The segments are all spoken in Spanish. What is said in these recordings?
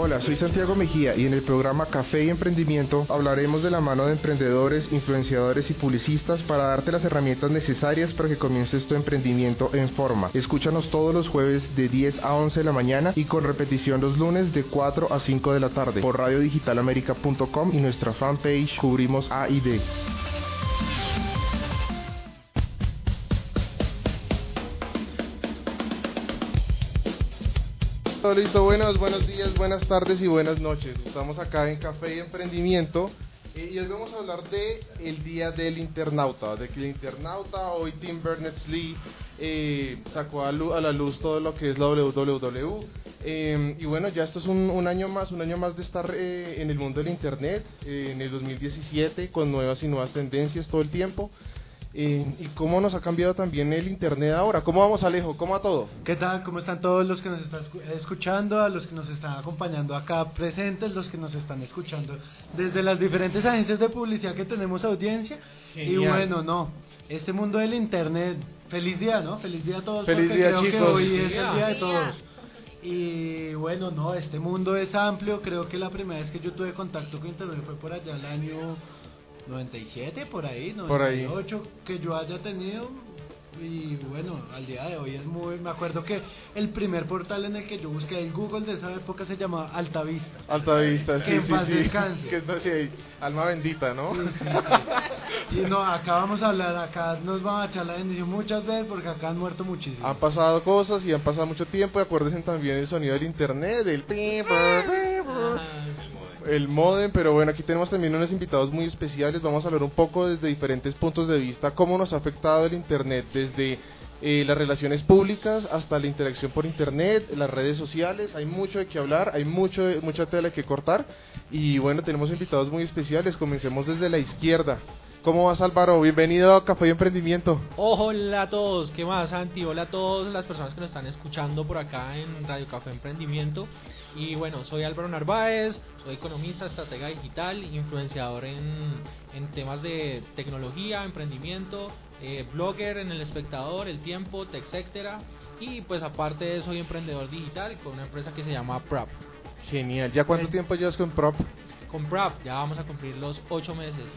Hola, soy Santiago Mejía y en el programa Café y Emprendimiento hablaremos de la mano de emprendedores, influenciadores y publicistas para darte las herramientas necesarias para que comiences tu emprendimiento en forma. Escúchanos todos los jueves de 10 a 11 de la mañana y con repetición los lunes de 4 a 5 de la tarde por radiodigitalamerica.com y nuestra fanpage Cubrimos A y D. listo, buenos, buenos días, buenas tardes y buenas noches. Estamos acá en Café y Emprendimiento eh, y hoy vamos a hablar de el Día del Internauta, de que el internauta, hoy Tim Berners-Lee eh, sacó a, la luz todo lo que es la WWW. Eh, y bueno, ya esto es un, año más, un año más de estar en el mundo del Internet, en el 2017, con nuevas y nuevas tendencias todo el tiempo y cómo nos ha cambiado también el Internet ahora. ¿Cómo vamos, Alejo? ¿Cómo a todo? ¿Qué tal? ¿Cómo están todos los que nos están escuchando, a los que nos están acompañando acá presentes, los que nos están escuchando desde las diferentes agencias de publicidad que tenemos audiencia? Y bueno, no, este mundo del Internet, feliz día, ¿no? Feliz día a todos. Feliz día, creo chicos. Que hoy es el día de todos. Y bueno, no, este mundo es amplio. Creo que la primera vez que yo tuve contacto con Internet fue por allá el año 97 por ahí, 98 que yo haya tenido y bueno, al día de hoy es muy, me acuerdo que el primer portal en el que yo busqué en Google de esa época se llamaba Altavista. Altavista, sí, que sí, sí. Que no sé, alma bendita, ¿no? y no, acá vamos a hablar, acá nos van a echar la bendición muchas veces porque acá han muerto muchísimo. Han pasado cosas y han pasado mucho tiempo y acuérdense también el sonido del internet, del el modem, pero bueno, aquí tenemos también unos invitados muy especiales. Vamos a hablar un poco desde diferentes puntos de vista cómo nos ha afectado el Internet, desde eh, las relaciones públicas hasta la interacción por Internet, las redes sociales. Hay mucho de qué hablar, hay mucho, mucha tela que cortar. Y bueno, tenemos invitados muy especiales. Comencemos desde la izquierda. ¿Cómo vas Álvaro? Bienvenido a Café y Emprendimiento. Hola a todos, ¿qué más Santi? Hola a todas las personas que nos están escuchando por acá en Radio Café Emprendimiento. Y bueno, soy Álvaro Narváez, soy economista, estratega digital, influenciador en, en temas de tecnología, emprendimiento, eh, blogger en El Espectador, El Tiempo, etcétera. Y pues aparte soy emprendedor digital con una empresa que se llama Prop. Genial, ¿ya cuánto tiempo llevas con Prop? Con Prop, ya vamos a cumplir los ocho meses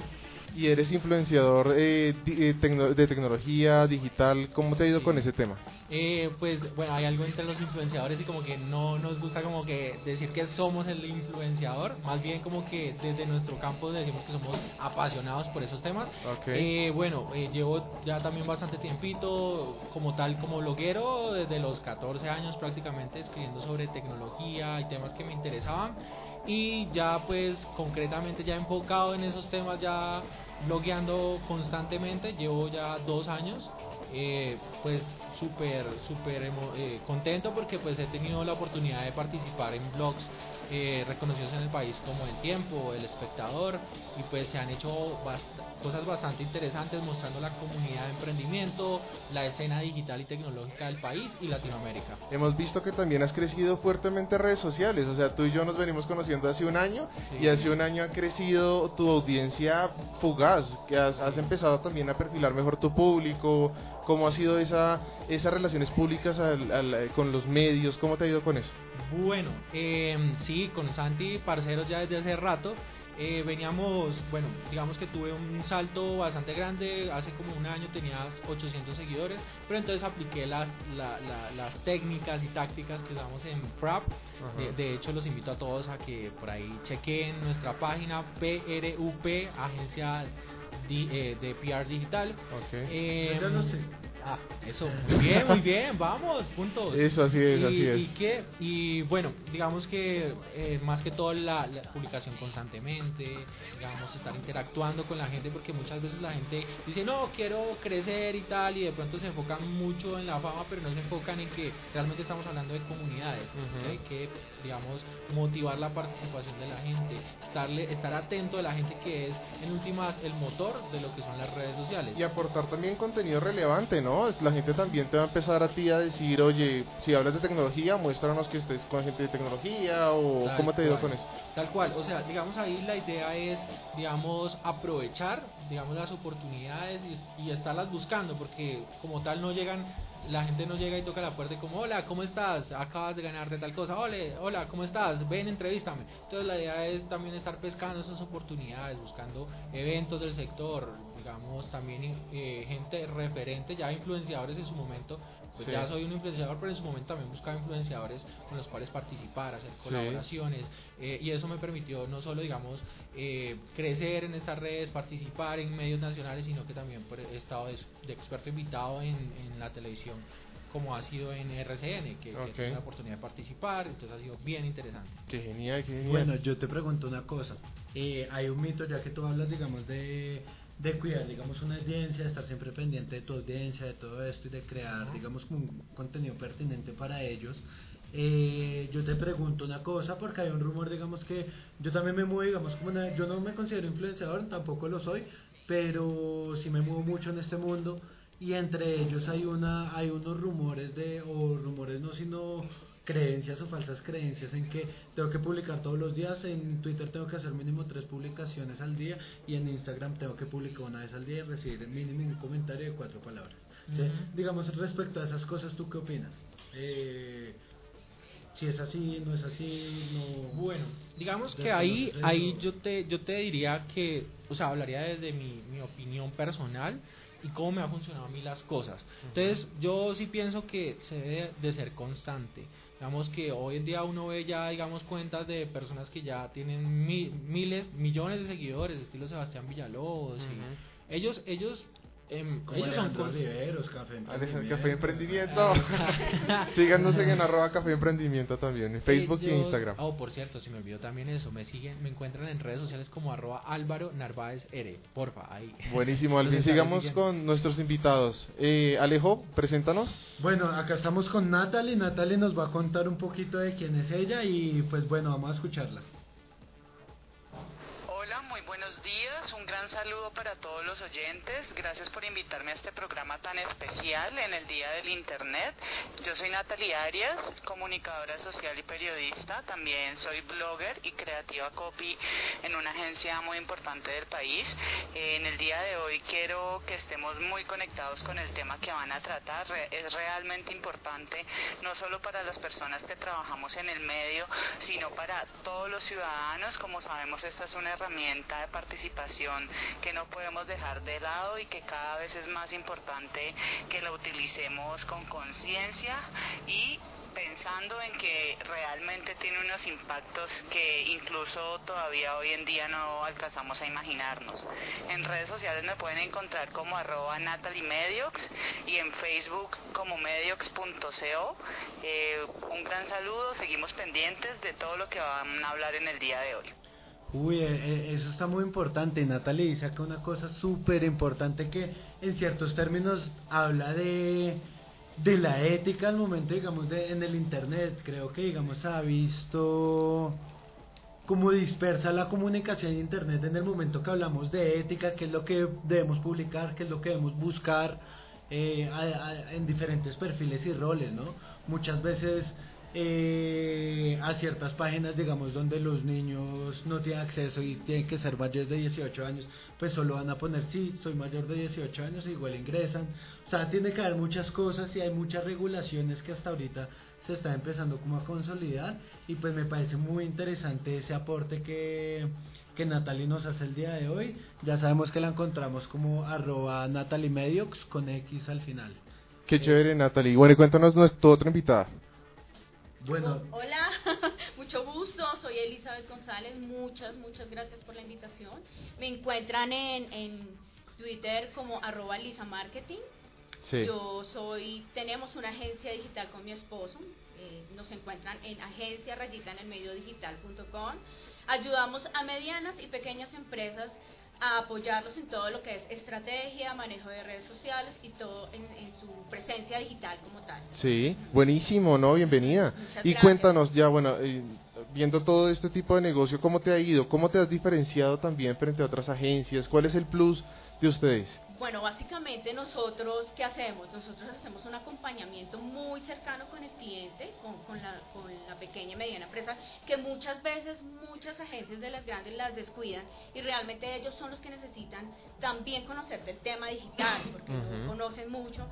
y eres influenciador eh, eh, de tecnología digital. ¿Cómo te ha ido con ese tema? Eh, pues bueno, hay algo entre los influenciadores y como que no nos gusta como que decir que somos el influenciador, más bien como que desde nuestro campo decimos que somos apasionados por esos temas. Eh, bueno, llevo ya también bastante tiempito como tal como bloguero, desde los 14 años prácticamente escribiendo sobre tecnología y temas que me interesaban y ya pues concretamente ya enfocado en esos temas ya blogueando constantemente llevo ya dos años eh, pues súper súper eh, contento porque pues he tenido la oportunidad de participar en blogs eh, reconocidos en el país como El Tiempo, El Espectador y pues se han hecho cosas bastante interesantes mostrando la comunidad de emprendimiento, la escena digital y tecnológica del país y Latinoamérica. Hemos visto que también has crecido fuertemente en redes sociales, o sea, tú y yo nos venimos conociendo hace un año y hace un año ha crecido tu audiencia fugaz, que has, has empezado también a perfilar mejor tu público, cómo ha sido esa esas relaciones públicas con los medios, ¿cómo te ha ido con eso? Bueno, eh, sí, con Santi, parceros ya desde hace rato. Eh, veníamos, bueno, digamos que tuve un salto bastante grande, hace como un año tenías 800 seguidores, pero entonces apliqué las, las técnicas y tácticas que usamos en PRAP. De, hecho, los invito a todos a que por ahí chequen nuestra página PRUP, agencia de, eh, PR digital. Okay. Eh, no sé. Ah, eso, muy bien, muy bien, vamos, puntos. Eso, así es, y, así es. Y, que, y bueno, digamos que eh, más que todo la, publicación constantemente, digamos, estar interactuando con la gente, porque muchas veces la gente dice, no, quiero crecer y tal, y de pronto se enfocan mucho en la fama, pero no se enfocan en que realmente estamos hablando de comunidades, hay que, digamos, motivar la participación de la gente, estarle, estar atento de la gente que es, en últimas, el motor de lo que son las redes sociales. Y aportar también contenido relevante, ¿no? La gente también te va a empezar a ti a decir, oye, si hablas de tecnología, muéstranos que estés con gente de tecnología o cómo te digo con eso. Tal cual, o sea, digamos ahí la idea es, digamos, aprovechar, digamos, las oportunidades y, y estarlas buscando, porque como tal no llegan la gente no llega y toca la puerta y como, hola, ¿cómo estás? Acabas de ganarte tal cosa, hola, hola, ¿cómo estás? Ven, entrevístame. Entonces la idea es también estar pescando esas oportunidades, buscando eventos del sector, digamos, también eh, gente referente, ya influenciadores en su momento, pues ya soy un influenciador, pero en su momento también buscaba influenciadores con los cuales participar, hacer colaboraciones, eh, y eso me permitió no solo, digamos, eh, crecer en estas redes, participar en medios nacionales, sino que también he estado de, experto invitado en, en la televisión como ha sido en RCN, que, okay. la oportunidad de participar, entonces ha sido bien interesante. Qué genial, qué genial. Bueno, yo te pregunto una cosa. Eh, hay un mito, ya que tú hablas, digamos, de de cuidar, digamos, una audiencia, de estar siempre pendiente de tu audiencia, de todo esto y de crear, digamos, un contenido pertinente para ellos. Eh, yo te pregunto una cosa, porque hay un rumor, digamos, que yo también me muevo, digamos, como una, yo no me considero influenciador, tampoco lo soy, pero sí me muevo mucho en este mundo y entre ellos hay una hay unos rumores de o rumores no sino creencias o falsas creencias en que tengo que publicar todos los días, en Twitter tengo que hacer mínimo tres publicaciones al día y en Instagram tengo que publicar una vez al día y recibir mínimo un comentario de cuatro palabras. Digamos, respecto a esas cosas, ¿tú qué opinas? Eh, si es así, no es así, no... Bueno, digamos que ahí, ahí yo te, yo te diría que, o sea, hablaría desde mi, mi opinión personal y cómo me ha funcionado a mí las cosas. Entonces, yo sí pienso que se debe de ser constante. Digamos que hoy en día uno ve ya, digamos, cuentas de personas que ya tienen miles, millones de seguidores, estilo Sebastián Villalobos. y ellos, ellos Em, ellos son Riveros, Café Emprendimiento. Café Emprendimiento. Síganos en arroba Café Emprendimiento también, en Facebook y Instagram. Oh, por cierto, si me olvidó también eso, me siguen, me encuentran en redes sociales como arroba Álvaro Narváez R. Porfa, ahí. Buenísimo, Alvin. Sigamos con nuestros invitados. Eh, Alejo, preséntanos. Bueno, acá estamos con Natalie. Natalie nos va a contar un poquito de quién es ella y pues bueno, vamos a escucharla buenos días, un gran saludo para todos los oyentes. Gracias por invitarme a este programa tan especial en el Día del Internet. Yo soy Natalie Arias, comunicadora social y periodista. También soy blogger y creativa copy en una agencia muy importante del país. En el día de hoy quiero que estemos muy conectados con el tema que van a tratar. Es realmente importante no solo para las personas que trabajamos en el medio, sino para todos los ciudadanos. Como sabemos, esta es una herramienta de participación que no podemos dejar de lado y que cada vez es más importante que la utilicemos con conciencia y pensando en que realmente tiene unos impactos que incluso todavía hoy en día no alcanzamos a imaginarnos. En redes sociales me pueden encontrar como arroba Mediox y en Facebook como mediox.co. Eh, un gran saludo, seguimos pendientes de todo lo que van a hablar en el día de hoy. Uy, eh, eh, eso está muy importante. Natalie dice acá una cosa súper importante que en ciertos términos habla de, de la ética al momento, digamos, de, en el Internet. Creo que, digamos, ha visto cómo dispersa la comunicación en Internet en el momento que hablamos de ética, qué es lo que debemos publicar, qué es lo que debemos buscar eh, en diferentes perfiles y roles, ¿no? Muchas veces eh, a ciertas páginas, digamos, donde los niños no tienen acceso y tienen que ser mayores de 18 años, pues solo van a poner, sí, soy mayor de 18 años, igual ingresan. O sea, tiene que haber muchas cosas y hay muchas regulaciones que hasta ahorita se están empezando como a consolidar y pues me parece muy interesante ese aporte que, que Natalie nos hace el día de hoy. Ya sabemos que la encontramos como arroba Natalie Mediox con X al final. Qué chévere Natalie. Bueno, cuéntanos nuestra otra invitada. Bueno. Hola, mucho gusto. Soy Elizabeth González. Muchas, muchas gracias por la invitación. Me encuentran en, en Twitter como arroba Lisa Marketing. Sí. Yo soy, tenemos una agencia digital con mi esposo. Eh, nos encuentran en agencia rayita en el medio digital.com. Ayudamos a medianas y pequeñas empresas a apoyarlos en todo lo que es estrategia, manejo de redes sociales y todo en, su presencia digital como tal. Sí, buenísimo, ¿no? Bienvenida. y cuéntanos ya, bueno, eh, viendo todo este tipo de negocio, ¿cómo te ha ido? ¿Cómo te has diferenciado también frente a otras agencias? ¿Cuál es el plus de ustedes? Bueno, básicamente nosotros, ¿qué hacemos? Nosotros hacemos un acompañamiento muy cercano con el cliente, con, con, la, con la pequeña y mediana empresa, que muchas veces muchas agencias de las grandes las descuidan y realmente ellos son los que necesitan también conocer del tema digital, porque no conocen mucho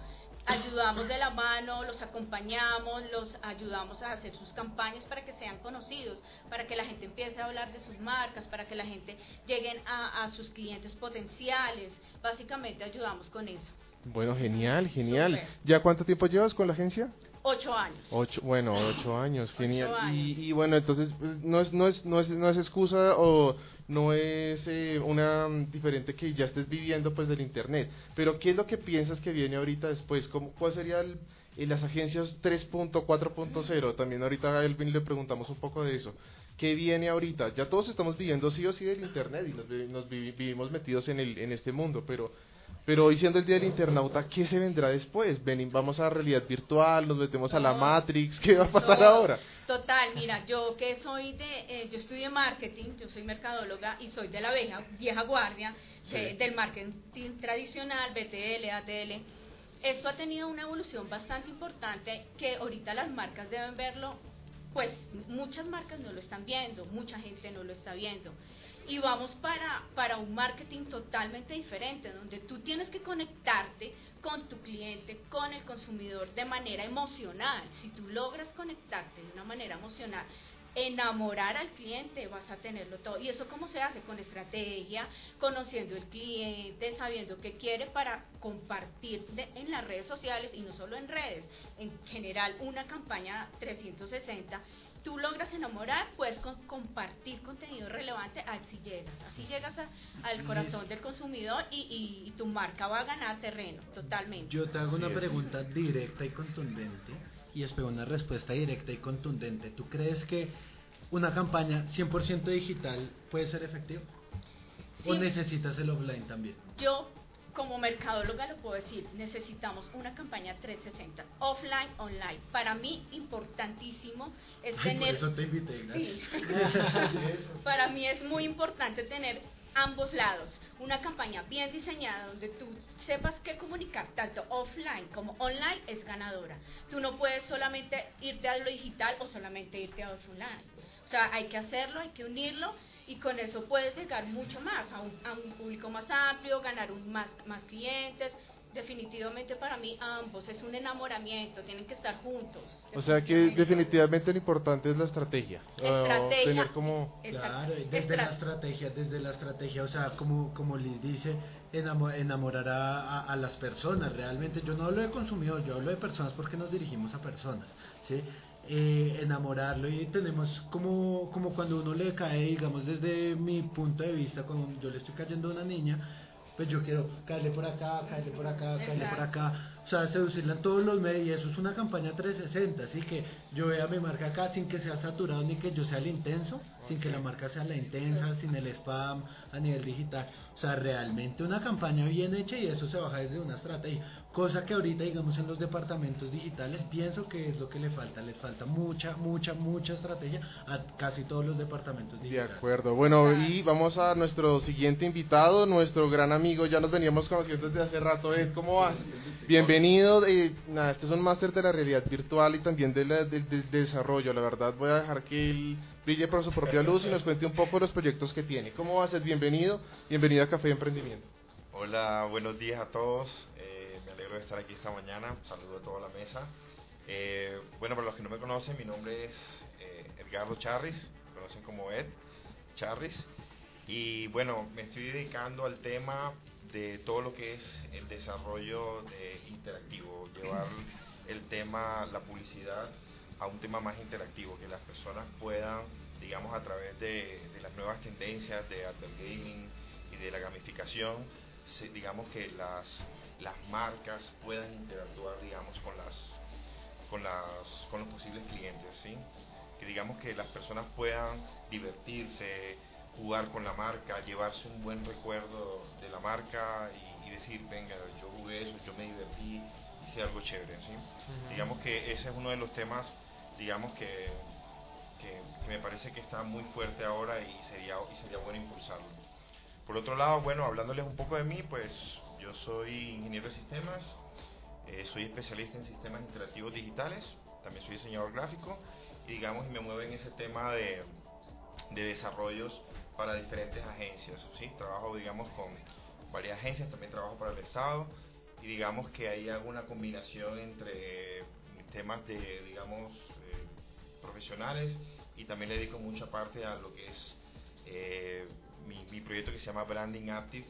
ayudamos de la mano, los acompañamos, los ayudamos a hacer sus campañas para que sean conocidos, para que la gente empiece a hablar de sus marcas, para que la gente lleguen a, a sus clientes potenciales. Básicamente ayudamos con eso. Bueno, genial, genial. ¿Ya cuánto tiempo llevas con la agencia? Ocho años. Ocho, bueno, ocho años, genial. Y, bueno, entonces pues, no, es, no, es, no, es, no es excusa o no es eh, una diferente que ya estés viviendo pues del internet. Pero ¿qué es lo que piensas que viene ahorita después? ¿Cómo, ¿Cuál sería el, las agencias 3.4.0? También ahorita a Elvin le preguntamos un poco de eso. ¿Qué viene ahorita? Ya todos estamos viviendo sí o sí del internet y nos, nos vivimos metidos en, el, en este mundo, pero pero hoy siendo el día del internauta, ¿qué se vendrá después? Ven, vamos a realidad virtual, nos metemos a la Matrix, ¿qué va a pasar ahora? Total, mira, yo que soy de, eh, yo estudié marketing, yo soy mercadóloga y soy de la vieja, vieja guardia del marketing tradicional, BTL, ATL. Eso ha tenido una evolución bastante importante que ahorita las marcas deben verlo, pues muchas marcas no lo están viendo, mucha gente no lo está viendo y vamos para, para un marketing totalmente diferente, donde tú tienes que conectarte con tu cliente, con el consumidor de manera emocional. Si tú logras conectarte de una manera emocional, enamorar al cliente, vas a tenerlo todo. ¿Y eso cómo se hace? Con estrategia, conociendo el cliente, sabiendo qué quiere para compartir en las redes sociales y no solo en redes, en general una campaña 360 tú logras enamorar, puedes compartir contenido relevante, así llegas, así llegas al corazón del consumidor y, y, tu marca va a ganar terreno, totalmente. Yo te hago una pregunta directa y contundente y espero una respuesta directa y contundente. ¿Tú crees que una campaña 100% digital puede ser efectiva? ¿O necesitas el offline también? Yo como mercadóloga lo puedo decir, necesitamos una campaña 360, offline, online. Para mí, importantísimo es tener... Por eso te invité, sí. Para mí es muy importante tener ambos lados. Una campaña bien diseñada donde tú sepas qué comunicar, tanto offline como online, es ganadora. Tú no puedes solamente irte a lo digital o solamente irte a offline. O sea, hay que hacerlo, hay que unirlo y con eso puedes llegar mucho más a un, a un público más amplio, ganar un, más, más clientes. Definitivamente para mí ambos es un enamoramiento, tienen que estar juntos. O sea que definitivamente lo importante es la estrategia. Estrategia. tener como... Claro, desde la estrategia, desde la estrategia, o sea, como, como Liz dice, enamorar a, a, las personas. Realmente yo no hablo de consumidor, yo hablo de personas porque nos dirigimos a personas. ¿sí? Eh, enamorarlo y tenemos como, como cuando uno le cae, digamos desde mi punto de vista, cuando yo le estoy cayendo a una niña, pues yo quiero caerle por acá, caerle por acá, caerle por acá, o sea, seducirla en todos los medios, y eso es una campaña 360, así que yo vea mi marca acá sin que sea saturado ni que yo sea el intenso, sin que la marca sea la intensa, sin el spam a nivel digital, o sea, realmente una campaña bien hecha y eso se baja desde una estrategia. Cosa que ahorita, digamos, en los departamentos digitales, pienso que es lo que le falta. Les falta mucha, mucha, mucha estrategia a casi todos los departamentos digitales. De acuerdo. Bueno, y vamos a nuestro siguiente invitado, nuestro gran amigo. Ya nos veníamos conociendo desde hace rato. Ed, ¿cómo vas? Bienvenido. Eh, nada, este es un máster de la realidad virtual y también de, de, desarrollo. La verdad, voy a dejar que él brille por su propia luz y nos cuente un poco los proyectos que tiene. ¿Cómo vas, Ed? Bienvenido. Bienvenido a Café de Emprendimiento. Hola, buenos días a todos. De estar aquí esta mañana. Saludo a toda la mesa. Eh, bueno, para los que no me conocen, mi nombre es eh, Edgardo Charris, me conocen como Ed Charris. Y bueno, me estoy dedicando al tema de todo lo que es el desarrollo de interactivo, llevar el tema, la publicidad, a un tema más interactivo, que las personas puedan, digamos, a través de, de las nuevas tendencias de Advert Gaming y de la gamificación, digamos que las, las marcas puedan interactuar, digamos, con las con las con los posibles clientes, ¿sí? Que digamos que las personas puedan divertirse, jugar con la marca, llevarse un buen recuerdo de la marca y, decir, venga, yo jugué eso, yo me divertí, hice algo chévere, ¿sí? Digamos que ese es uno de los temas, digamos que, que, que, me parece que está muy fuerte ahora y sería, y sería bueno impulsarlo. Por otro lado, bueno, hablándoles un poco de mí, pues yo soy ingeniero de sistemas, eh, soy especialista en sistemas interactivos digitales, también soy diseñador gráfico y digamos me muevo en ese tema de, de desarrollos para diferentes agencias, ¿sí? Trabajo digamos con varias agencias, también trabajo para el Estado y digamos que hay alguna combinación entre temas de, digamos, eh, profesionales y también le dedico mucha parte a lo que es eh, mi, proyecto que se llama Branding Active.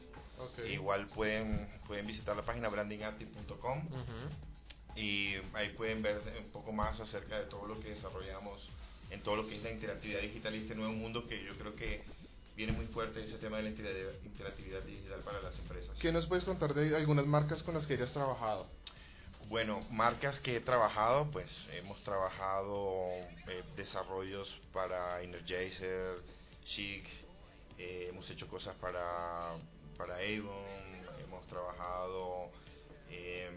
Igual pueden, pueden visitar la página brandingactive.com y ahí pueden ver un poco más acerca de todo lo que desarrollamos en todo lo que es la interactividad digital y este nuevo mundo que yo creo que viene muy fuerte ese tema de la interactividad digital para las empresas. ¿Qué nos puedes contar de algunas marcas con las que hayas trabajado? Bueno, marcas que he trabajado, pues hemos trabajado eh, desarrollos para Energizer, Chic, eh, hemos hecho cosas para, para Avon, hemos trabajado em,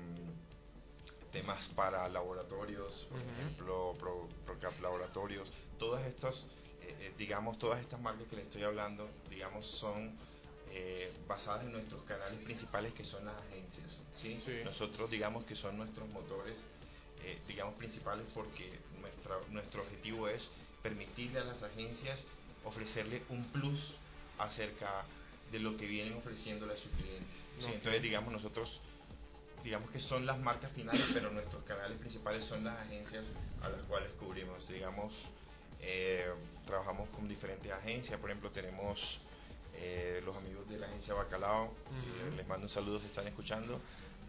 temas para laboratorios, por ejemplo, ProCap Laboratorios, todas estas, eh, digamos, todas estas marcas que le estoy hablando, digamos, son eh, basadas en nuestros canales principales que son las agencias. ¿sí? Nosotros digamos que son nuestros motores eh, digamos principales porque nuestra, nuestro objetivo es permitirle a las agencias ofrecerle un plus acerca de lo que vienen ofreciéndole a su cliente. Entonces digamos nosotros digamos que son las marcas finales, pero nuestros canales principales son las agencias a las cuales cubrimos. Digamos, eh, trabajamos con diferentes agencias, por ejemplo tenemos eh, los amigos de la agencia Bacalao, les mando un saludo si están escuchando.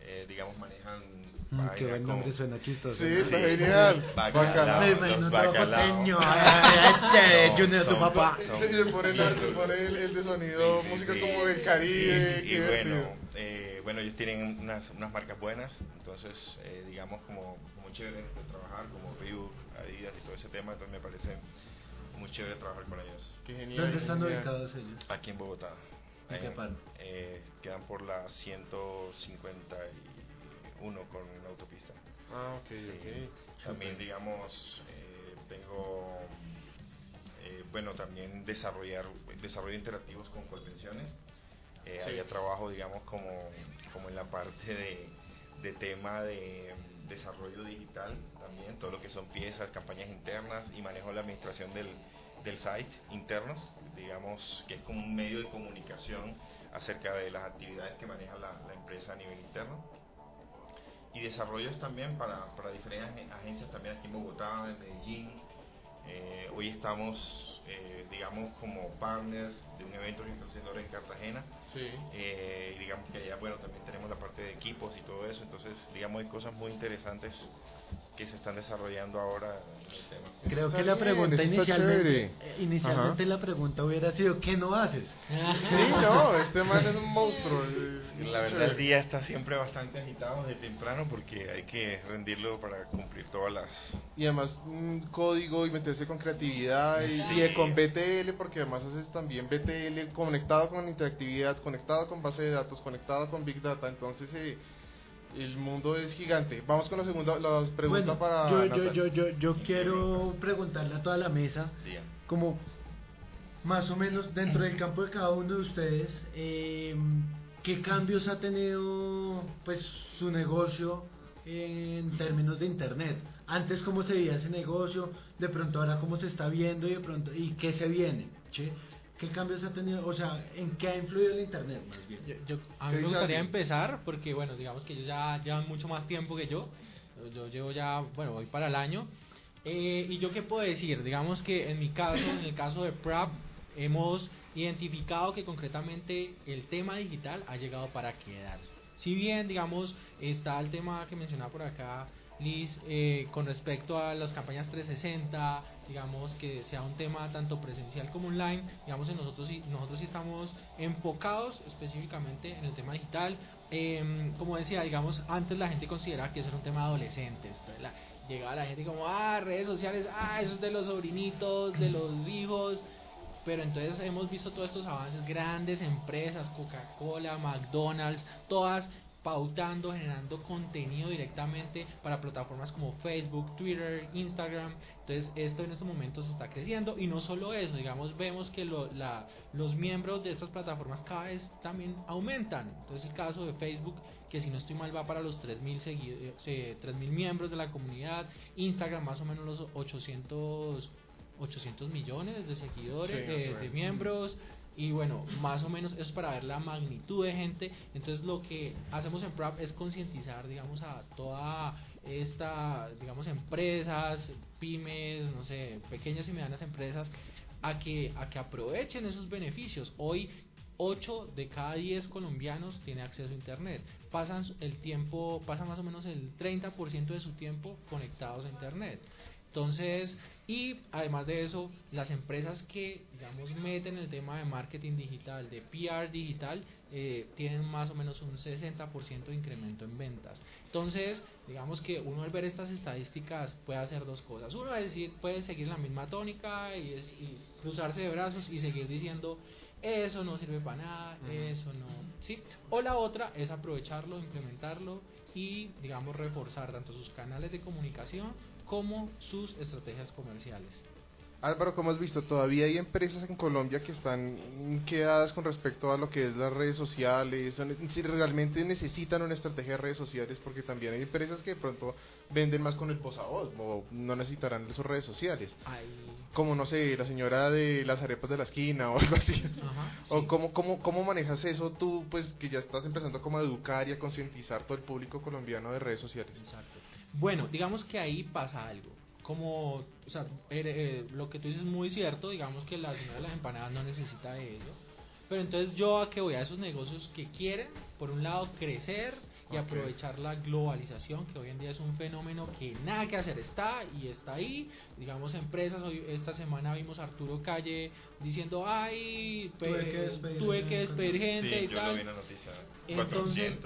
Eh, digamos, manejan. Mm, qué buen nombre suena chistoso. Sí, está genial. Bacalao. Me imagino Bacalao. Junior, tu papá. Se pone el, el, de sonido, música como del Caribe. Y, bueno, eh, bueno, ellos tienen unas, unas marcas buenas, entonces, eh, digamos, como, como chévere de trabajar, como Reebok, Adidas y todo ese tema, entonces me parece muy chévere trabajar con ellos. Qué genial. ¿Dónde están ubicados ellos? Aquí en Bogotá. ¿En qué parte? Eh, quedan por la 151 con la autopista. Ah, ok, ok. También, digamos, eh, tengo, eh, bueno, también desarrollar, desarrollo interactivos con convenciones. Eh, Allá trabajo, digamos, como, como en la parte de, de tema de desarrollo digital también, todo lo que son piezas, campañas internas y manejo la administración del, del site internos, digamos que es como un medio de comunicación acerca de las actividades que maneja la, empresa a nivel interno. Y desarrollos también para, para diferentes agencias también aquí en Bogotá, en Medellín. Eh, hoy estamos, eh, digamos, como partners de un evento que está haciendo en Cartagena. Sí. Eh, digamos que allá, bueno, también tenemos la parte de equipos y todo eso. Entonces, digamos, hay cosas muy interesantes que se están desarrollando ahora en el tema. Creo que la pregunta inicialmente, eh, inicialmente la pregunta hubiera sido ¿qué no haces? sí, no, este man es un monstruo. la verdad el día está siempre bastante agitado de temprano porque hay que rendirlo para cumplir todas las... Y además un código y meterse con creatividad y, con BTL porque además haces también BTL conectado con interactividad, conectado con base de datos, conectado con Big Data, entonces... Eh, el mundo es gigante. Vamos con la segunda la pregunta para. Yo, yo, yo, yo, yo quiero preguntarle a toda la mesa, como más o menos dentro del campo de cada uno de ustedes, eh, ¿qué cambios ha tenido pues su negocio en términos de internet? Antes cómo se veía ese negocio, de pronto ahora cómo se está viendo y de pronto y qué se viene. ¿sí? ¿Qué cambios ha tenido? O sea, ¿en qué ha influido el Internet más bien? Yo, a mí me gustaría empezar porque, bueno, digamos que ellos ya llevan mucho más tiempo que yo. Yo llevo ya, bueno, voy para el año. Eh, y yo qué puedo decir, digamos que en mi caso, en el caso de PRAP, hemos identificado que concretamente el tema digital ha llegado para quedarse. Si bien, digamos, está el tema que mencionaba por acá Liz, eh, con respecto a las campañas 360, digamos que sea un tema tanto presencial como online, digamos en nosotros sí, nosotros sí estamos enfocados específicamente en el tema digital. Em, como decía, digamos, antes la gente consideraba que eso era un tema de adolescentes. La, llegaba la gente como, ah, redes sociales, ah, eso es de los sobrinitos, de los hijos. Pero entonces hemos visto todos estos avances, grandes empresas, Coca-Cola, McDonald's, todas pautando, generando contenido directamente para plataformas como Facebook, Twitter, Instagram. Entonces esto en estos momentos está creciendo y no solo eso, digamos, vemos que los miembros de estas plataformas cada vez también aumentan. Entonces el caso de Facebook, que si no estoy mal va para los 3.000 eh, miembros de la comunidad, Instagram más o menos los 800, 800 millones de seguidores, de, miembros. Y bueno, más o menos es para ver la magnitud de gente. Entonces lo que hacemos en PRAP es concientizar, digamos, a toda esta, digamos, empresas, pymes, no sé, pequeñas y medianas empresas, a que, a que aprovechen esos beneficios. Hoy 8 de cada 10 colombianos tiene acceso a internet. Pasan el tiempo, pasan más o menos el 30% de su tiempo conectados a internet. Entonces, y además de eso, las empresas que, digamos, meten el tema de marketing digital, de PR digital, eh, tienen más o menos un 60% de incremento en ventas. Entonces, digamos que uno al ver estas estadísticas puede hacer dos cosas. Uno es decir, puede seguir la misma tónica y, es, y cruzarse de brazos y seguir diciendo, eso no sirve para nada, eso no, ¿sí? O la otra es aprovecharlo, implementarlo y, digamos, reforzar tanto sus canales de comunicación como sus estrategias comerciales. Álvaro, como has visto, todavía hay empresas en Colombia que están quedadas con respecto a lo que es las redes sociales, si realmente necesitan una estrategia de redes sociales, porque también hay empresas que de pronto venden más con el posavoz, o no necesitarán esas redes sociales. Como, no sé, la señora de las arepas de la esquina o algo así. o cómo, cómo, cómo manejas eso tú, pues que ya estás empezando como a educar y a concientizar todo el público colombiano de redes sociales. Exacto. Bueno, digamos que ahí pasa algo. Como, o sea, eh, lo que tú dices es muy cierto, digamos que la señora de las empanadas no necesita de ello, pero entonces yo a que voy a esos negocios que quieren, por un lado, crecer y aprovechar la globalización, que hoy en día es un fenómeno que nada que hacer está y está ahí, digamos empresas, hoy esta semana vimos a Arturo Calle diciendo, ay, tuve que despedir, gente y tal. Entonces,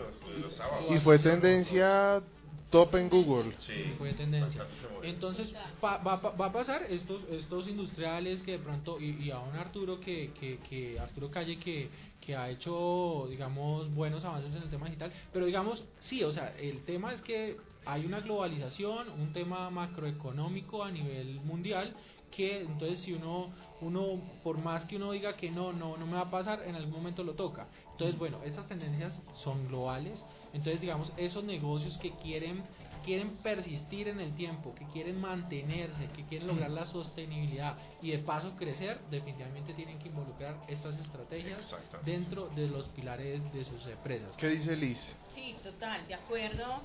y fue tendencia top en Google. Sí, fue tendencia. Entonces va, va, va, a pasar estos estos industriales que de pronto, y, y a un Arturo que, que, que Arturo Calle que, que ha hecho, digamos, buenos avances en el tema digital, pero digamos, sí, o sea, el tema es que hay una globalización, un tema macroeconómico a nivel mundial, que entonces si uno, uno, por más que uno diga que no, no, no me va a pasar, en algún momento lo toca. Entonces, bueno, estas tendencias son globales, entonces, digamos, esos negocios que quieren quieren persistir en el tiempo, que quieren mantenerse, que quieren lograr la sostenibilidad y de paso crecer, definitivamente tienen que involucrar estas estrategias dentro de los pilares de sus empresas. ¿Qué dice Liz? Sí, total, de acuerdo.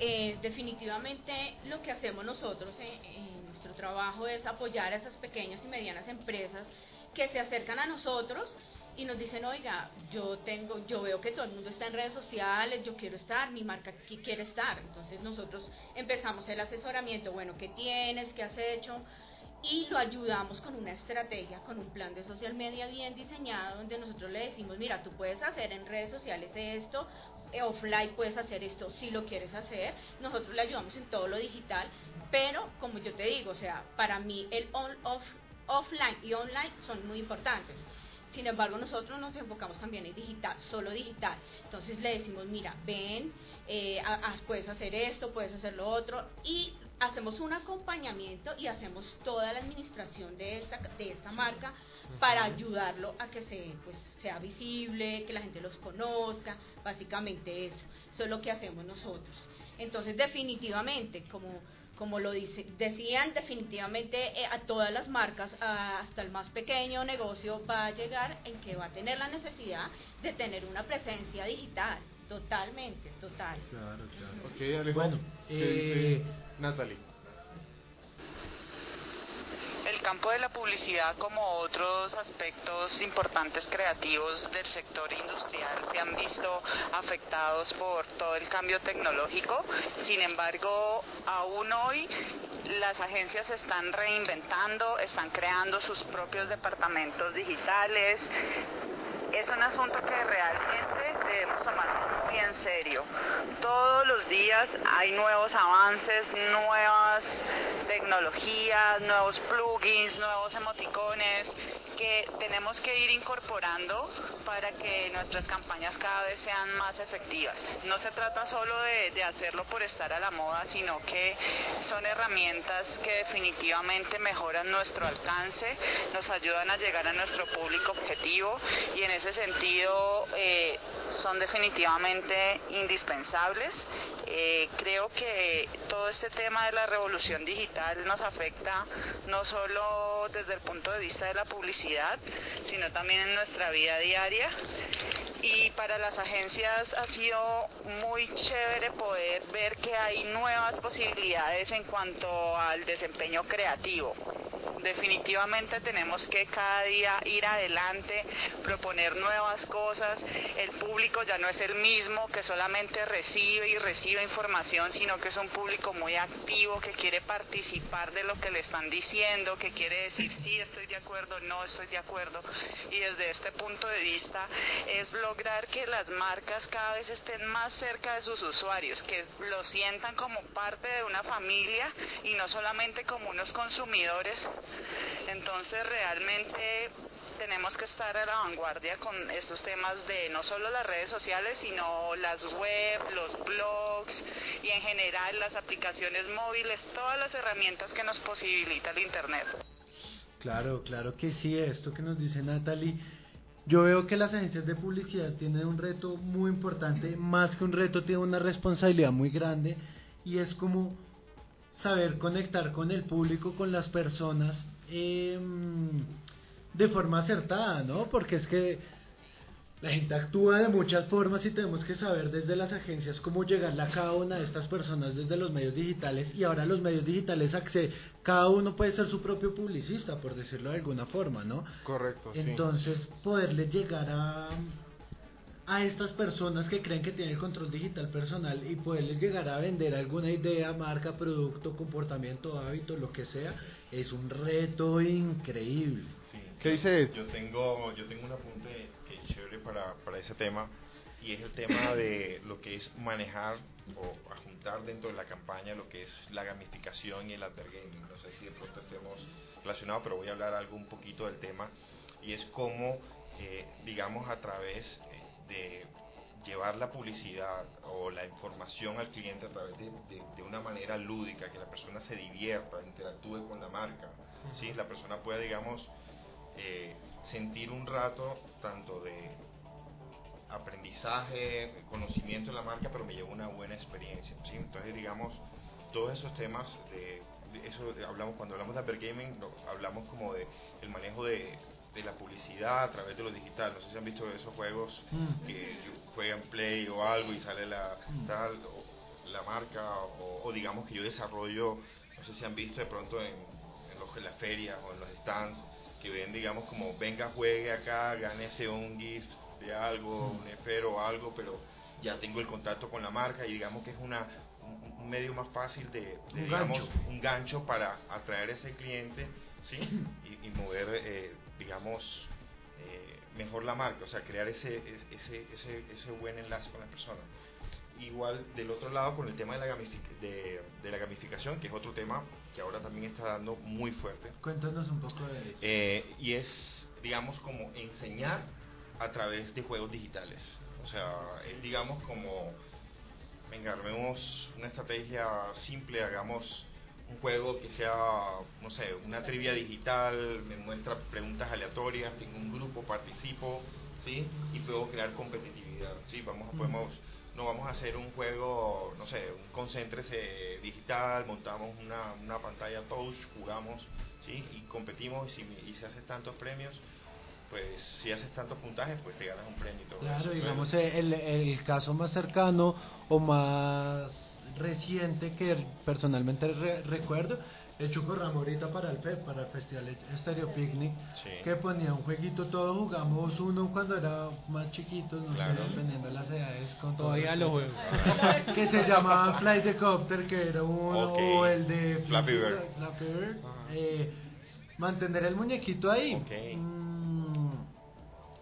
Eh, definitivamente lo que hacemos nosotros en nuestro trabajo es apoyar a esas pequeñas y medianas empresas que se acercan a nosotros y nos dicen, oiga, yo tengo, yo veo que todo el mundo está en redes sociales, yo quiero estar, mi marca aquí quiere estar. Entonces nosotros empezamos el asesoramiento, bueno, ¿qué tienes? ¿Qué has hecho? Y lo ayudamos con una estrategia, con un plan de social media bien diseñado, donde nosotros le decimos, mira, tú puedes hacer en redes sociales esto, eh, offline puedes hacer esto si lo quieres hacer, nosotros le ayudamos en todo lo digital, pero como yo te digo, o sea, para mí el on, off, offline y online son muy importantes. Sin embargo, nosotros nos enfocamos también en digital, solo digital. Entonces le decimos, mira, ven, eh, puedes hacer esto, puedes hacer lo otro, y hacemos un acompañamiento y hacemos toda la administración de esta, de esta marca para ayudarlo a que se, pues, sea visible, que la gente los conozca, básicamente eso. Eso es lo que hacemos nosotros. Entonces, definitivamente, como como lo dice, decían definitivamente eh, a todas las marcas, hasta el más pequeño negocio va a llegar en que va a tener la necesidad de tener una presencia digital, totalmente, total. Claro, claro. Ok, Bueno, eh, Natalie campo de la publicidad como otros aspectos importantes creativos del sector industrial se han visto afectados por todo el cambio tecnológico. Sin embargo, aún hoy las agencias están reinventando, están creando sus propios departamentos digitales, es un asunto que realmente debemos tomar muy en serio. Todos los días hay nuevos avances, nuevas tecnologías, nuevos plugins, nuevos emoticones que tenemos que ir incorporando para que nuestras campañas cada vez sean más efectivas. No se trata solo de, hacerlo por estar a la moda, sino que son herramientas que definitivamente mejoran nuestro alcance, nos ayudan a llegar a nuestro público objetivo y en ese sentido eh, son definitivamente indispensables. Eh, creo que todo este tema de la revolución digital nos afecta no solo desde el punto de vista de la publicidad, sino también en nuestra vida diaria. Y para las agencias ha sido muy chévere poder ver que hay nuevas posibilidades en cuanto al desempeño creativo. Definitivamente tenemos que cada día ir adelante, proponer nuevas cosas. El público ya no es el mismo que solamente recibe y recibe información, sino que es un público muy activo que quiere participar de lo que le están diciendo, que quiere decir sí estoy de acuerdo, no estoy de acuerdo. Y desde este punto de vista es lograr que las marcas cada vez estén más cerca de sus usuarios, que lo sientan como parte de una familia y no solamente como unos consumidores entonces realmente tenemos que estar a la vanguardia con estos temas de no solo las redes sociales, sino las web, los blogs y en general las aplicaciones móviles, todas las herramientas que nos posibilita el Internet. Claro, claro que sí, esto que nos dice Natalie. Yo veo que las agencias de publicidad tienen un reto muy importante, más que un reto, tienen una responsabilidad muy grande y es como saber conectar con el público, con las personas em, de forma acertada, ¿no? Porque es que la gente actúa de muchas formas y tenemos que saber desde las agencias cómo llegarle a cada una de estas personas desde los medios digitales y ahora los medios digitales cada uno puede ser su propio publicista por decirlo de alguna forma, ¿no? Correcto. Entonces poderle llegar a a estas personas que creen que tienen el control digital personal y poderles llegar a vender alguna idea, marca, producto, comportamiento, hábito, lo que sea, es un reto increíble. Sí. ¿Qué dice? Yo tengo, yo tengo un apunte que es chévere para, para ese tema y es el tema de lo que es manejar o juntar dentro de la campaña lo que es la gamificación y el gaming. No sé si de pronto estemos relacionados, pero voy a hablar algo un poquito del tema y es cómo, eh, digamos, a través de llevar la publicidad o la información al cliente a través de, de, una manera lúdica, que la persona se divierta, interactúe con la marca, ¿sí? la persona pueda, digamos, eh, sentir un rato tanto de aprendizaje, conocimiento de la marca, pero me lleva una buena experiencia. ¿sí? Entonces, digamos, todos esos temas, de, eso hablamos cuando hablamos de Upper hablamos como de el manejo de de la publicidad a través de lo digital. No sé si han visto esos juegos mm. que juegan Play o algo y sale la, mm. tal, la marca o, digamos que yo desarrollo, no sé si han visto de pronto en, en, los, en las ferias o en los stands que ven, digamos, como venga, juegue acá, gánese un gift de algo, mm. un espero o algo, pero ya tengo el contacto con la marca y digamos que es una un, medio más fácil de, digamos, un gancho para atraer a ese cliente ¿sí? y, mover eh, digamos, eh, mejor la marca, o sea, crear ese, ese, ese, ese buen enlace con la persona. Igual del otro lado con el tema de la, de, de, la gamificación, que es otro tema que ahora también está dando muy fuerte. Cuéntanos un poco de eso. Eh, y es, digamos, como enseñar a través de juegos digitales. O sea, es, digamos, como, venga, armemos una estrategia simple, hagamos juego que sea, no sé, una trivia digital, me muestra preguntas aleatorias, tengo un grupo, participo, ¿sí? Y puedo crear competitividad, ¿sí? Vamos, podemos, no vamos a hacer un juego, no sé, un concéntrese digital, montamos una, una pantalla touch, jugamos, ¿sí? Y competimos y si, y se hacen tantos premios, pues si haces tantos puntajes, pues te ganas un premio y todo Claro, digamos, el, el caso más cercano o más reciente que personalmente recuerdo el Chuco Ramorita para el FEP, para el Festival Stereo Picnic, que ponía un jueguito, todos jugamos uno cuando era más chiquitos, no sé, dependiendo de las edades. Con Todavía lo juego. que se llamaba Flight the Copter, que era uno, o el de Flappy Bird. Eh, mantener el muñequito ahí. Mm,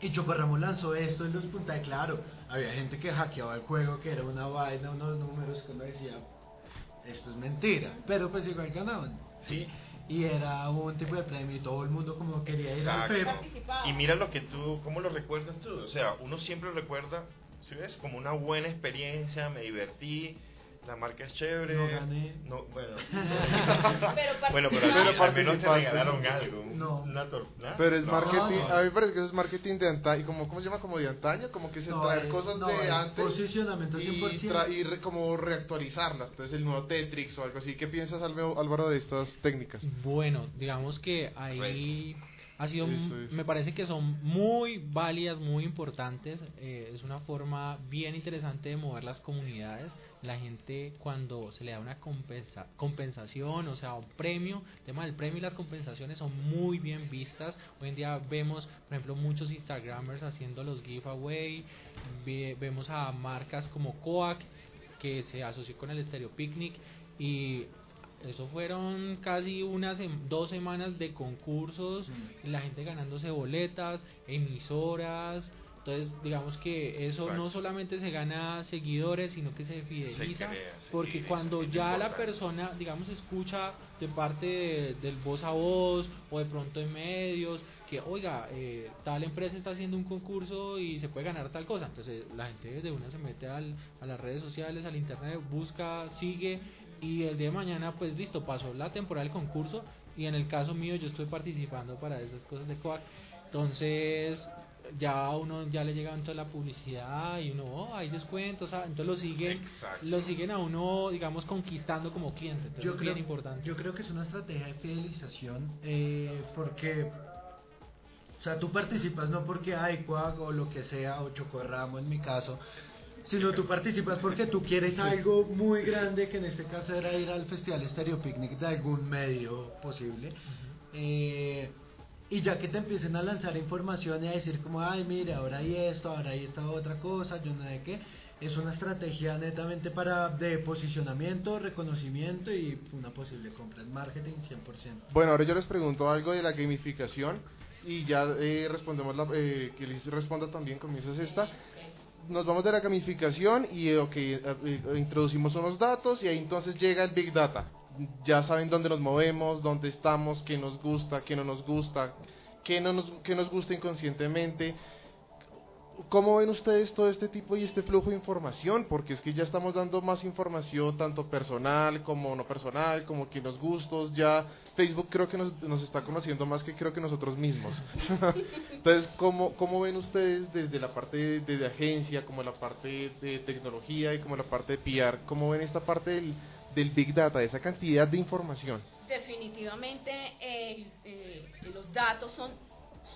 y Choco Ramos lanzó esto y los punta claro, había gente que hackeaba el juego, que era una vaina, unos números que uno decía, esto es mentira, pero pues igual ganaban, ¿sí? Y era un tipo de premio y todo el mundo como quería ir al Y mira lo que tú, ¿cómo lo recuerdas tú? O sea, uno siempre recuerda, si ves? Como una buena experiencia, me divertí, la marca es chévere. No gané. No, bueno. pero bueno, pero, pero al menos te regalaron algo. No. Una pero es marketing, a mí me parece que eso es marketing de antaño, como, ¿cómo se llama? Como de antaño, como que se trae cosas de antes. Posicionamiento 100%. Y, y como reactualizarlas, entonces el nuevo Tetrix o algo así. ¿Qué piensas, Álvaro, de estas técnicas? Bueno, digamos que ahí ha sido me parece que son muy válidas muy importantes eh, es una forma bien interesante de mover las comunidades. La gente cuando se le da una compensa, compensación o sea un premio el tema del premio y las compensaciones son muy bien vistas. Hoy en día vemos por ejemplo muchos instagramers haciendo los giveaway vemos a marcas como Coac que se asoció con el Stereo Picnic y eso fueron casi unas dos semanas de concursos, mm. la gente ganándose boletas, emisoras. Entonces, digamos que eso no solamente se gana seguidores, sino que se fideliza, porque cuando ya la persona, digamos, escucha de parte del voz a voz o de pronto en medios, que, oiga, eh, tal empresa está haciendo un concurso y se puede ganar tal cosa, entonces la gente de una se mete al, a las redes sociales, al internet, busca, sigue y el día de mañana pues listo, pasó la temporada del concurso y en el caso mío yo estoy participando para esas cosas de COAC, entonces ya a uno ya le llega toda la publicidad y uno, oh, hay descuentos, entonces lo siguen, lo siguen a uno, digamos, conquistando como cliente, entonces yo es creo, bien importante. Yo creo que es una estrategia de fidelización eh, porque o sea, tú participas no porque hay COAC o lo que sea, o Chocorramo en mi caso, sino tú participas porque tú quieres algo muy grande, que en este caso era ir al Festival Stereo Picnic de algún medio posible. Eh, y ya que te empiecen a lanzar información y a decir como, ay, mire, ahora hay esto, ahora hay esta otra cosa, yo no sé qué, es una estrategia netamente para de posicionamiento, reconocimiento y una posible compra en marketing 100%. Bueno, ahora yo les pregunto algo de la gamificación y ya eh, respondemos la, eh, que les responda también, comienzas esta nos vamos de la gamificación y okay, eh, eh, introducimos unos datos y ahí entonces llega el Big Data. Ya saben dónde nos movemos, dónde estamos, qué nos gusta, qué no nos gusta, qué, no nos, qué nos gusta inconscientemente. ¿Cómo ven ustedes todo este tipo y este flujo de información? Porque es que ya estamos dando más información, tanto personal como no personal, como que nos gustos. Ya Facebook creo que nos, nos está conociendo más que creo que nosotros mismos. Entonces, ¿cómo, ¿cómo ven ustedes desde la parte de, agencia, como la parte de tecnología y como la parte de PR? ¿Cómo ven esta parte del, del Big Data, de esa cantidad de información? Definitivamente eh, los datos son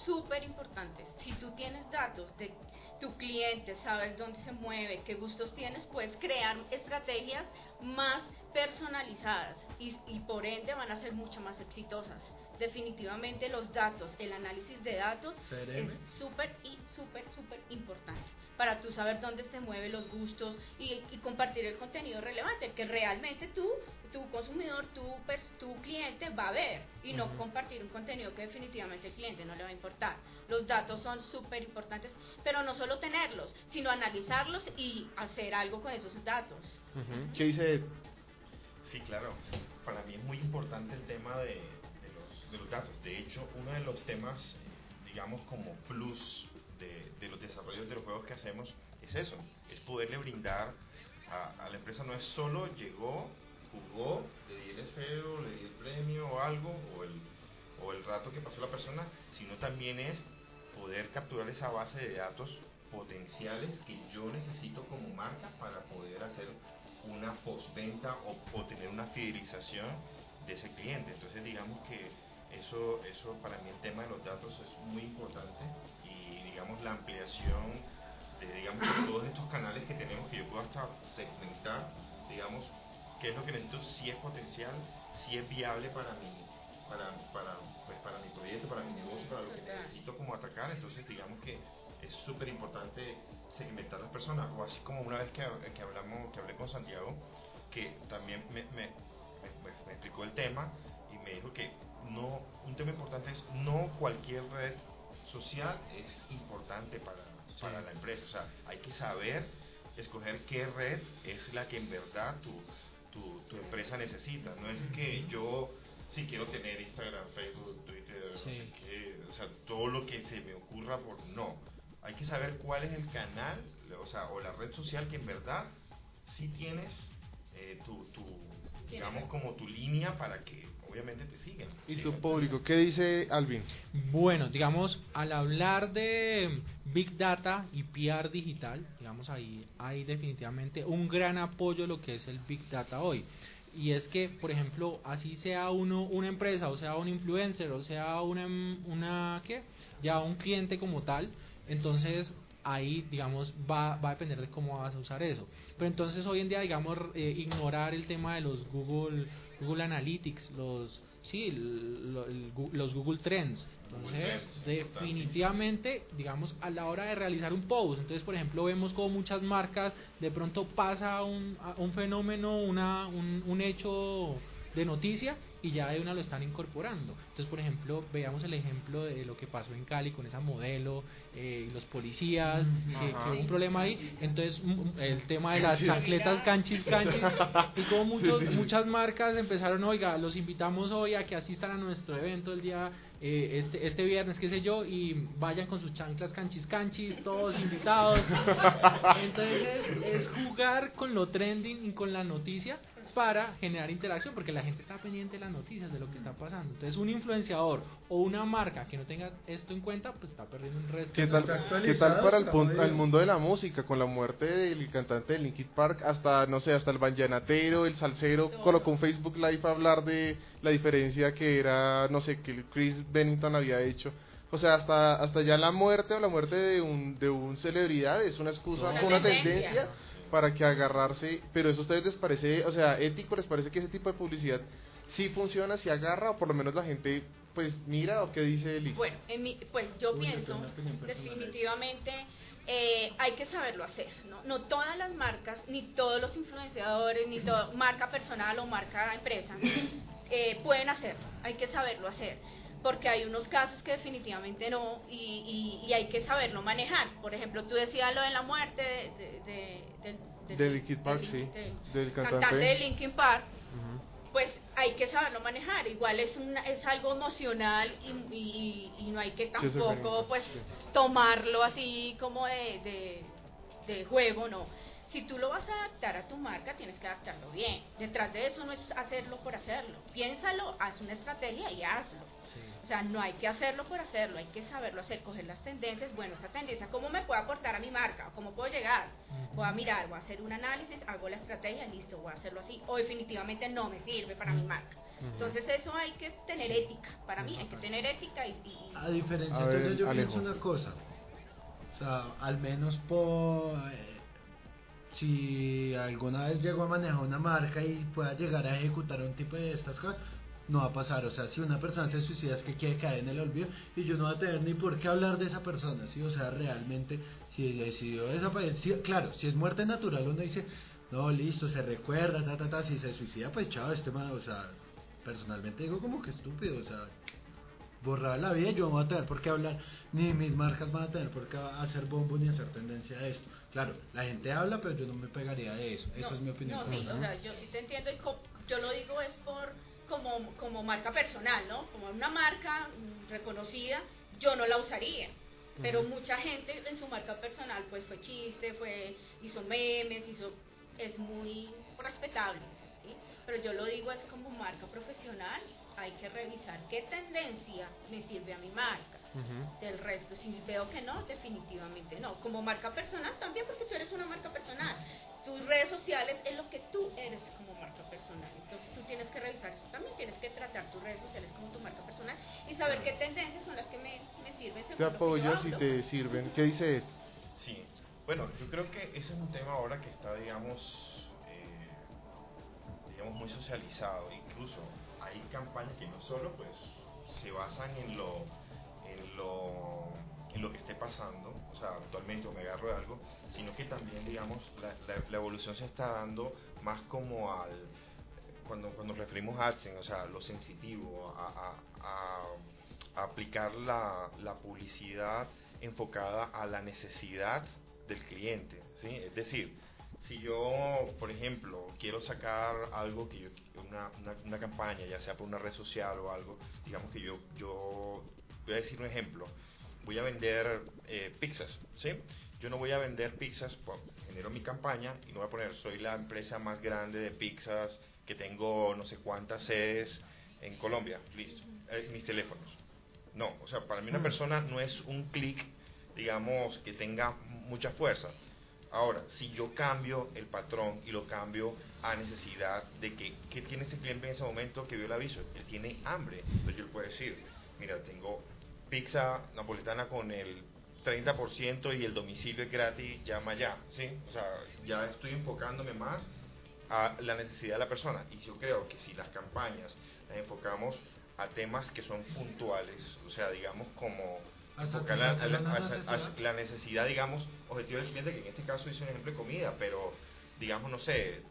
súper importantes. Si tú tienes datos de tu cliente, sabes dónde se mueve, qué gustos tienes, puedes crear estrategias más personalizadas y, y por ende van a ser mucho más exitosas. Definitivamente los datos, el análisis de datos es súper y súper, súper importante para tú saber dónde se mueven los gustos y, compartir el contenido relevante que realmente tú, tu consumidor, tu, tu cliente va a ver y no compartir un contenido que definitivamente el cliente no le va a importar. Los datos son súper importantes, pero no solo tenerlos, sino analizarlos y hacer algo con esos datos. ¿Qué dice Sí, claro. Para mí es muy importante el tema de, de los datos. De hecho, uno de los temas, digamos, como plus de, de, los desarrollos de los juegos que hacemos es eso, es poderle brindar a, la empresa, no es solo llegó, jugó, le di el esfero, le di el premio o algo, o el, o el rato que pasó la persona, sino también es poder capturar esa base de datos potenciales que yo necesito como marca para poder hacer una postventa o, o tener una fidelización de ese cliente. Entonces digamos que eso, eso para mí el tema de los datos es muy importante digamos la ampliación de digamos todos estos canales que tenemos que yo puedo hasta segmentar, digamos, qué es lo que necesito, si es potencial, si es viable para mí, para, para, pues para mi proyecto, para mi negocio, para lo que necesito como atacar, entonces digamos que es súper importante segmentar las personas, o así como una vez que, que, hablamos, que hablé con Santiago, que también me, me, me explicó el tema y me dijo que no, un tema importante es no cualquier red social es importante para, para la empresa. O sea, hay que saber escoger qué red es la que en verdad tu, tu, tu empresa necesita. No es que yo si quiero tener Instagram, Facebook, Twitter, o sea, todo lo que se me ocurra por no. Hay que saber cuál es el canal, o sea, o la red social que en verdad sí tienes eh, tu, tu, digamos, como tu línea para que obviamente te sigan. ¿Y tu público? ¿Qué dice Alvin? Bueno, digamos, al hablar de Big Data y PR digital, digamos, ahí hay definitivamente un gran apoyo a lo que es el Big Data hoy. Y es que, por ejemplo, así sea uno una empresa, o sea un influencer, o sea una, una ¿qué? ya un cliente como tal, entonces ahí, digamos, va, va a depender de cómo vas a usar eso. Pero entonces hoy en día, digamos, eh, ignorar el tema de los Google, Google Analytics, los, sí, los Google Trends. Entonces, definitivamente, digamos, a la hora de realizar un post, entonces, por ejemplo, vemos como muchas marcas, de pronto pasa un, un fenómeno, una, un, un hecho de noticia y ya de una lo están incorporando. Entonces, por ejemplo, veamos el ejemplo de lo que pasó en Cali con esa modelo eh, los policías, que, hubo un problema ahí. Entonces, el tema de las chancletas canchis canchis y como muchos, muchas marcas empezaron, oiga, los invitamos hoy a que asistan a nuestro evento el día eh, este, este viernes, qué sé yo, y vayan con sus chanclas canchis canchis, todos invitados. Entonces, es jugar con lo trending y con la noticia para generar interacción, porque la gente está pendiente de las noticias, de lo que está pasando. Entonces, un influenciador o una marca que no tenga esto en cuenta, pues está perdiendo un resto. ¿Qué tal, ¿qué tal para el, mundo de la música? Con la muerte del cantante de Linkin Park, hasta, no sé, hasta el banjanatero, el salsero, colocó un Facebook Live a hablar de la diferencia que era, no sé, que Chris Bennington había hecho. O sea, hasta, hasta ya la muerte o la muerte de un, de un celebridad es una excusa, una, una tendencia para que agarrarse, pero eso a ustedes les parece, o sea, ético, les parece que ese tipo de publicidad sí funciona, si agarra o por lo menos la gente pues mira o qué dice Elisa. Bueno, pues yo pienso definitivamente eh, hay que saberlo hacer, ¿no? No todas las marcas, ni todos los influenciadores, ni toda marca personal o marca empresa eh, pueden hacerlo, hay que saberlo hacer porque hay unos casos que definitivamente no y, y, hay que saberlo manejar. Por ejemplo, tú decías lo de la muerte de, de, de, Linkin Park, sí, del cantante. de Linkin Park. Pues hay que saberlo manejar. Igual es una, es algo emocional y, y, no hay que tampoco pues tomarlo así como de, de juego, no si tú lo vas a adaptar a tu marca, tienes que adaptarlo bien. Detrás de eso no es hacerlo por hacerlo. Piénsalo, haz una estrategia y hazlo. O sea, no hay que hacerlo por hacerlo, hay que saberlo hacer, coger las tendencias. Bueno, esta tendencia, ¿cómo me puede aportar a mi marca? ¿Cómo puedo llegar? Voy a mirar, voy a hacer un análisis, hago la estrategia, listo, voy a hacerlo así. O definitivamente no me sirve para mi marca. Entonces eso hay que tener ética. Para mí hay que tener ética y... A diferencia, entonces yo pienso una cosa. O sea, al menos por... Eh, si alguna vez llego a manejar una marca y pueda llegar a ejecutar un tipo de estas cosas, no va a pasar. O sea, si una persona se suicida es que quiere caer en el olvido y yo no voy a tener ni por qué hablar de esa persona, ¿sí? O sea, realmente, si decidió desaparecer, claro, si es muerte natural, uno dice, no, listo, se recuerda, ta, ta, ta, si se suicida, pues chao, este man, o sea, personalmente digo como que estúpido, o sea, borrar la vida, yo no voy a tener por qué hablar, ni mis marcas van a tener por qué hacer bombo ni hacer tendencia a esto. Claro, la gente habla, pero yo no me pegaría de eso. Esa es mi opinión. No, sí, o sea, yo sí te entiendo y yo lo digo es por como, como marca personal, ¿no? Como una marca reconocida, yo no la usaría. Pero mucha gente en su marca personal pues fue chiste, fue hizo memes, hizo es muy respetable, ¿sí? Pero yo lo digo es como marca profesional, hay que revisar qué tendencia me sirve a mi marca. Del resto, si veo que no, definitivamente no. Como marca personal también, porque tú eres una marca personal tus redes sociales es lo que tú eres como marca personal. Entonces tú tienes que revisar eso también, tienes que tratar tus redes sociales como tu marca personal y saber qué tendencias son las que me, me sirven. Te apoyo si te sirven. ¿Qué dice Ed? Sí, bueno, yo creo que ese es un tema ahora que está, digamos, eh, digamos muy socializado. Incluso hay campañas que no solo pues se basan en lo, en lo, en lo que esté pasando, o sea, actualmente o me agarro de algo, sino que también, digamos, la, evolución se está dando más como al, cuando, cuando referimos a AdSense, o sea, lo sensitivo, a, aplicar la, la, publicidad enfocada a la necesidad del cliente, ¿sí? Es decir, si yo, por ejemplo, quiero sacar algo que yo, una, una, campaña, ya sea por una red social o algo, digamos que yo, yo voy a decir un ejemplo, voy a vender eh, pizzas, ¿sí? yo no voy a vender pizzas, pues, genero mi campaña y no voy a poner, soy la empresa más grande de pizzas, que tengo no sé cuántas sedes en Colombia, listo, eh, mis teléfonos. No, o sea, para mí una mm. persona no es un clic, digamos, que tenga mucha fuerza. Ahora, si yo cambio el patrón y lo cambio a necesidad de que, ¿qué tiene ese cliente en ese momento que vio el aviso? Él tiene hambre. Entonces yo le puedo decir, mira, tengo pizza napolitana con el 30% y el domicilio es gratis, llama ya, ¿sí? O sea, ya estoy enfocándome más a la necesidad de la persona. Y yo creo que si las campañas las enfocamos a temas que son puntuales, o sea, digamos como enfocar la, la, necesidad. digamos, objetivo del cliente, que en este caso hice un ejemplo de comida, pero digamos, no sé,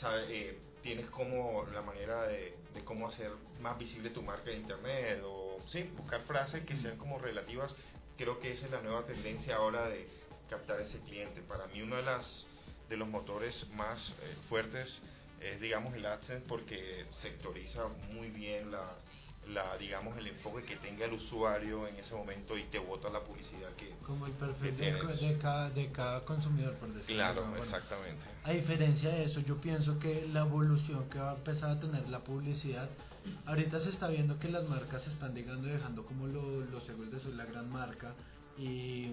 sabe, eh, tienes como la manera de, de, cómo hacer más visible tu marca en internet, o sí, buscar frases que sean como relativas creo que esa es la nueva tendencia ahora de captar ese cliente. Para mí uno de, las, de los motores más eh, fuertes es, digamos, el AdSense porque sectoriza muy bien la, la, digamos, el enfoque que tenga el usuario en ese momento y te bota la publicidad que Como el perfil de, cada, de cada consumidor, por decirlo Claro, exactamente. A diferencia de eso, yo pienso que la evolución que va a empezar a tener la publicidad ahorita se está viendo que las marcas se están llegando dejando como los seguros de soy la gran marca y,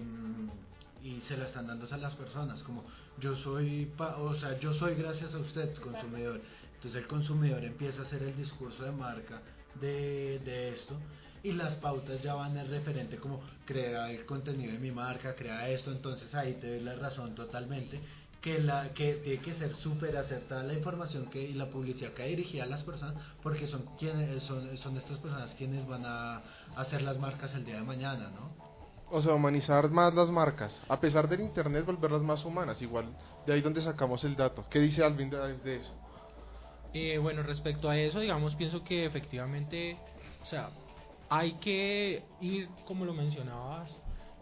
y se la están dando a las personas como yo soy o sea yo soy gracias a usted consumidor. entonces el consumidor empieza a hacer el discurso de marca de, de esto y las pautas ya van en referente como crea el contenido de mi marca, crea esto, entonces ahí te doy la razón totalmente que, la, que tiene que ser súper acertada la información que, y la publicidad que dirigida a las personas, porque son, quienes, son, son estas personas quienes van a hacer las marcas el día de mañana, ¿no? O sea, humanizar más las marcas, a pesar del Internet, volverlas más humanas, igual de ahí donde sacamos el dato. ¿Qué dice Alvin de, eso? Eh, bueno, respecto a eso, digamos, pienso que efectivamente, o sea, hay que ir, como lo mencionabas,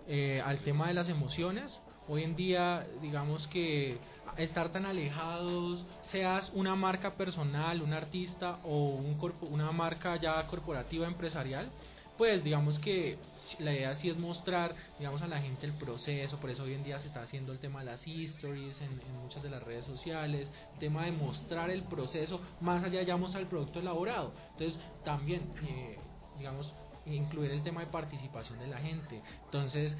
eh, al tema de las emociones, Hoy en día, digamos que estar tan alejados, seas una marca personal, un artista o un una marca ya corporativa empresarial, pues digamos que la idea sí es mostrar, digamos, a la gente el proceso, por eso hoy en día se está haciendo el tema de las histories en, muchas de las redes sociales, el tema de mostrar el proceso, más allá mostrar el producto elaborado. Entonces, también, eh, digamos, incluir el tema de participación de la gente. Entonces,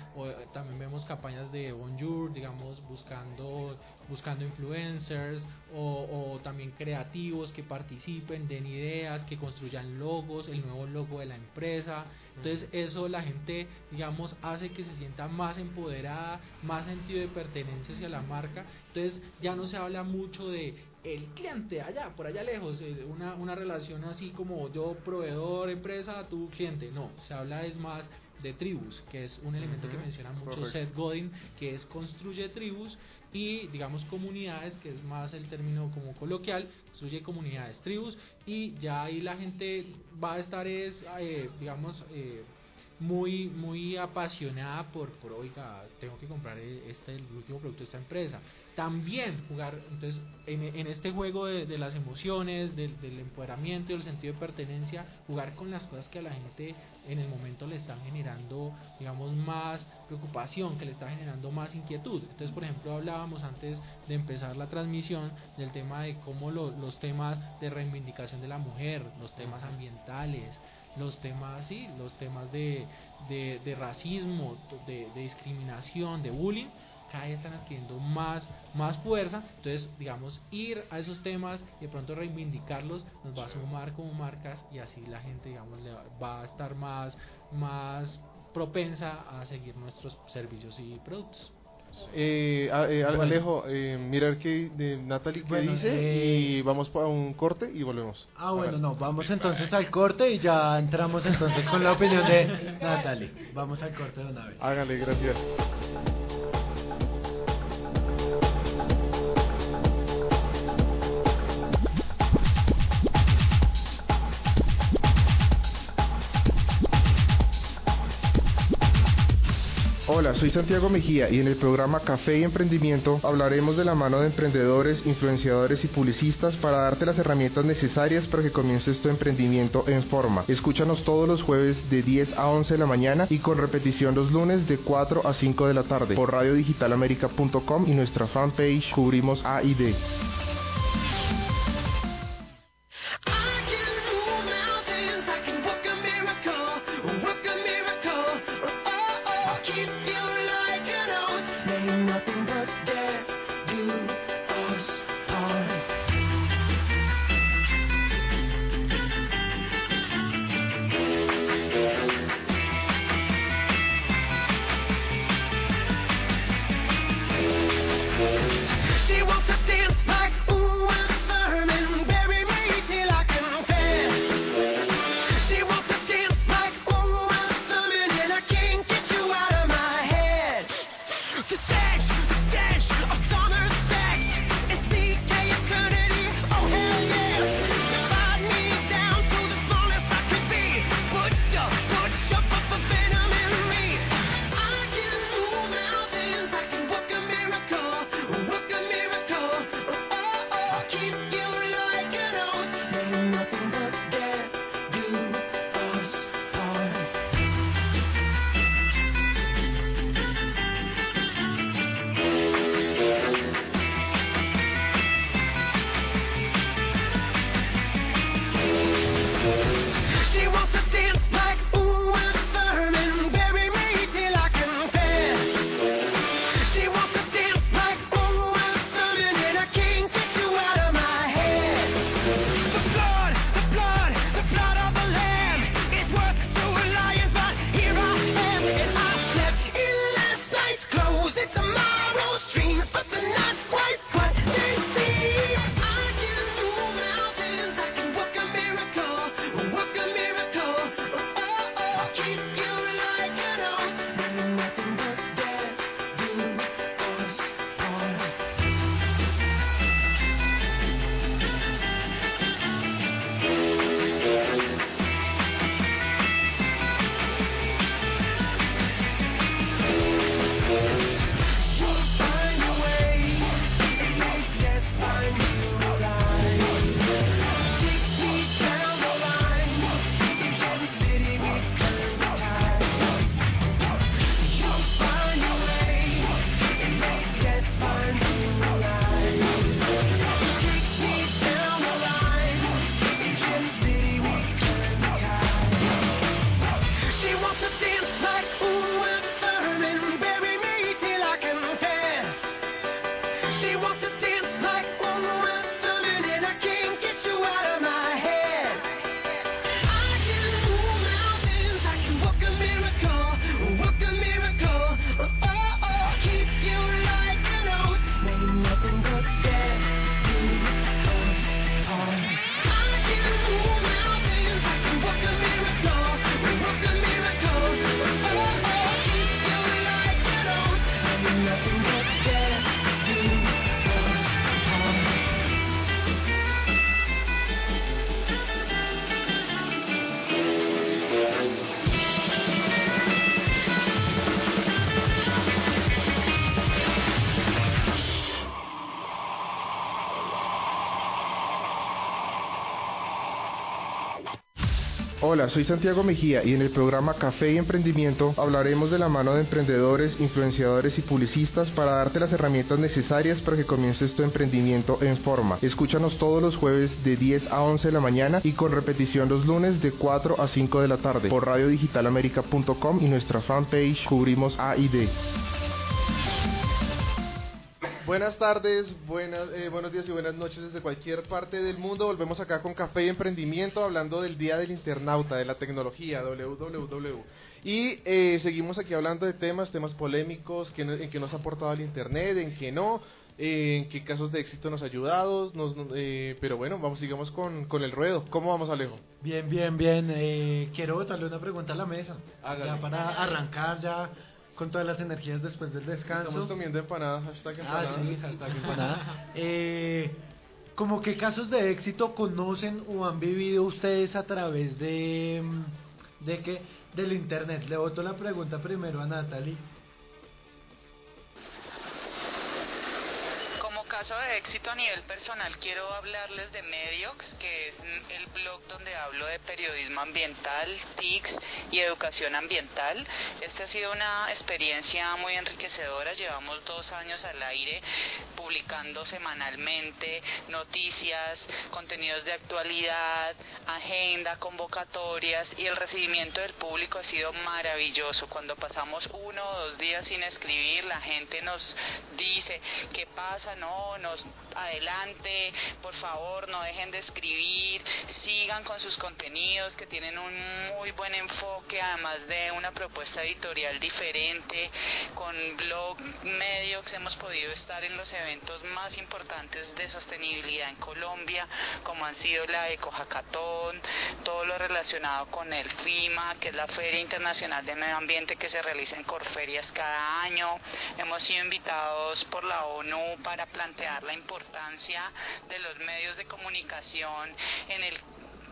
también vemos campañas de Bonjour, digamos, buscando, buscando influencers o, o, también creativos que participen, den ideas, que construyan logos, el nuevo logo de la empresa. Entonces, eso la gente, digamos, hace que se sienta más empoderada, más sentido de pertenencia hacia la marca. Entonces, ya no se habla mucho de el cliente allá, por allá lejos, eh, una, una relación así como yo proveedor, empresa, tu cliente. No, se habla es más de tribus, que es un elemento que menciona mucho Seth Godin, que es construye tribus y digamos comunidades, que es más el término como coloquial, construye comunidades, tribus y ya ahí la gente va a estar es, eh, digamos, eh, muy muy apasionada por, por oiga, tengo que comprar este el último producto de esta empresa. También jugar entonces en, en este juego de, las emociones del, empoderamiento y el sentido de pertenencia jugar con las cosas que a la gente en el momento le están generando digamos más preocupación que le está generando más inquietud. Entonces por ejemplo hablábamos antes de empezar la transmisión del tema de cómo los temas de reivindicación de la mujer los temas ambientales los temas sí los temas de, de, racismo de, de discriminación de bullying cada vez están adquiriendo más, más fuerza. Entonces, digamos, ir a esos temas y de pronto reivindicarlos nos va a sumar como marcas y así la gente, digamos, le va a estar más, más propensa a seguir nuestros servicios y productos. Eh, eh Alejo, eh, mirar qué de Natalie qué dice eh, y vamos para un corte y volvemos. Ah, bueno, no, vamos entonces al corte y ya entramos entonces con la opinión de Natalie. Vamos al corte de una vez. Hágale, gracias. Soy Santiago Mejía y en el programa Café y Emprendimiento hablaremos de la mano de emprendedores, influenciadores y publicistas para darte las herramientas necesarias para que comiences tu emprendimiento en forma. Escúchanos todos los jueves de 10 a 11 de la mañana y con repetición los lunes de 4 a 5 de la tarde por radiodigitalamerica.com y nuestra fanpage Cubrimos A y D. Soy Santiago Mejía y en el programa Café y Emprendimiento hablaremos de la mano de emprendedores, influenciadores y publicistas para darte las herramientas necesarias para que comiences tu emprendimiento en forma. Escúchanos todos los jueves de 10 a 11 de la mañana y con repetición los lunes de 4 a 5 de la tarde por radiodigitalamerica.com y nuestra fanpage Cubrimos A y D. Buenas tardes, buenas, eh, buenos días y buenas noches desde cualquier parte del mundo. Volvemos acá con Café y Emprendimiento hablando del Día del Internauta, de la tecnología, www. Y eh, seguimos aquí hablando de temas, temas polémicos, que, en qué nos ha aportado el Internet, en qué no, en qué casos de éxito nos ha ayudado. Nos, eh, pero bueno, vamos, sigamos con, con el ruedo. ¿Cómo vamos, Alejo? Bien, bien, bien. quiero botarle una pregunta a la mesa. Ya para arrancar ya con todas las energías después del descanso. Estamos comiendo empanadas, hashtag empanadas. Ah, sí, hashtag empanada. eh, ¿Como qué casos de éxito conocen o han vivido ustedes a través de, de que del internet? Le boto la pregunta primero a Natalie. Caso de éxito a nivel personal, quiero hablarles de Mediox, que es el blog donde hablo de periodismo ambiental, TICS y educación ambiental. Esta ha sido una experiencia muy enriquecedora. Llevamos dos años al aire publicando semanalmente noticias, contenidos de actualidad, agenda, convocatorias y el recibimiento del público ha sido maravilloso. Cuando pasamos uno o dos días sin escribir, la gente nos dice qué pasa, no, nos adelante, por favor, no dejen de escribir, sigan con sus contenidos que tienen un muy buen enfoque, además de una propuesta editorial diferente, con blog medios hemos podido estar en los eventos más importantes de sostenibilidad en Colombia, como han sido la Eco Hackathon, todo lo relacionado con el FIMA, que es la Feria Internacional de Medio Ambiente que se realiza en Corferias cada año. Hemos sido invitados por la ONU para plantear la importancia de los medios de comunicación en el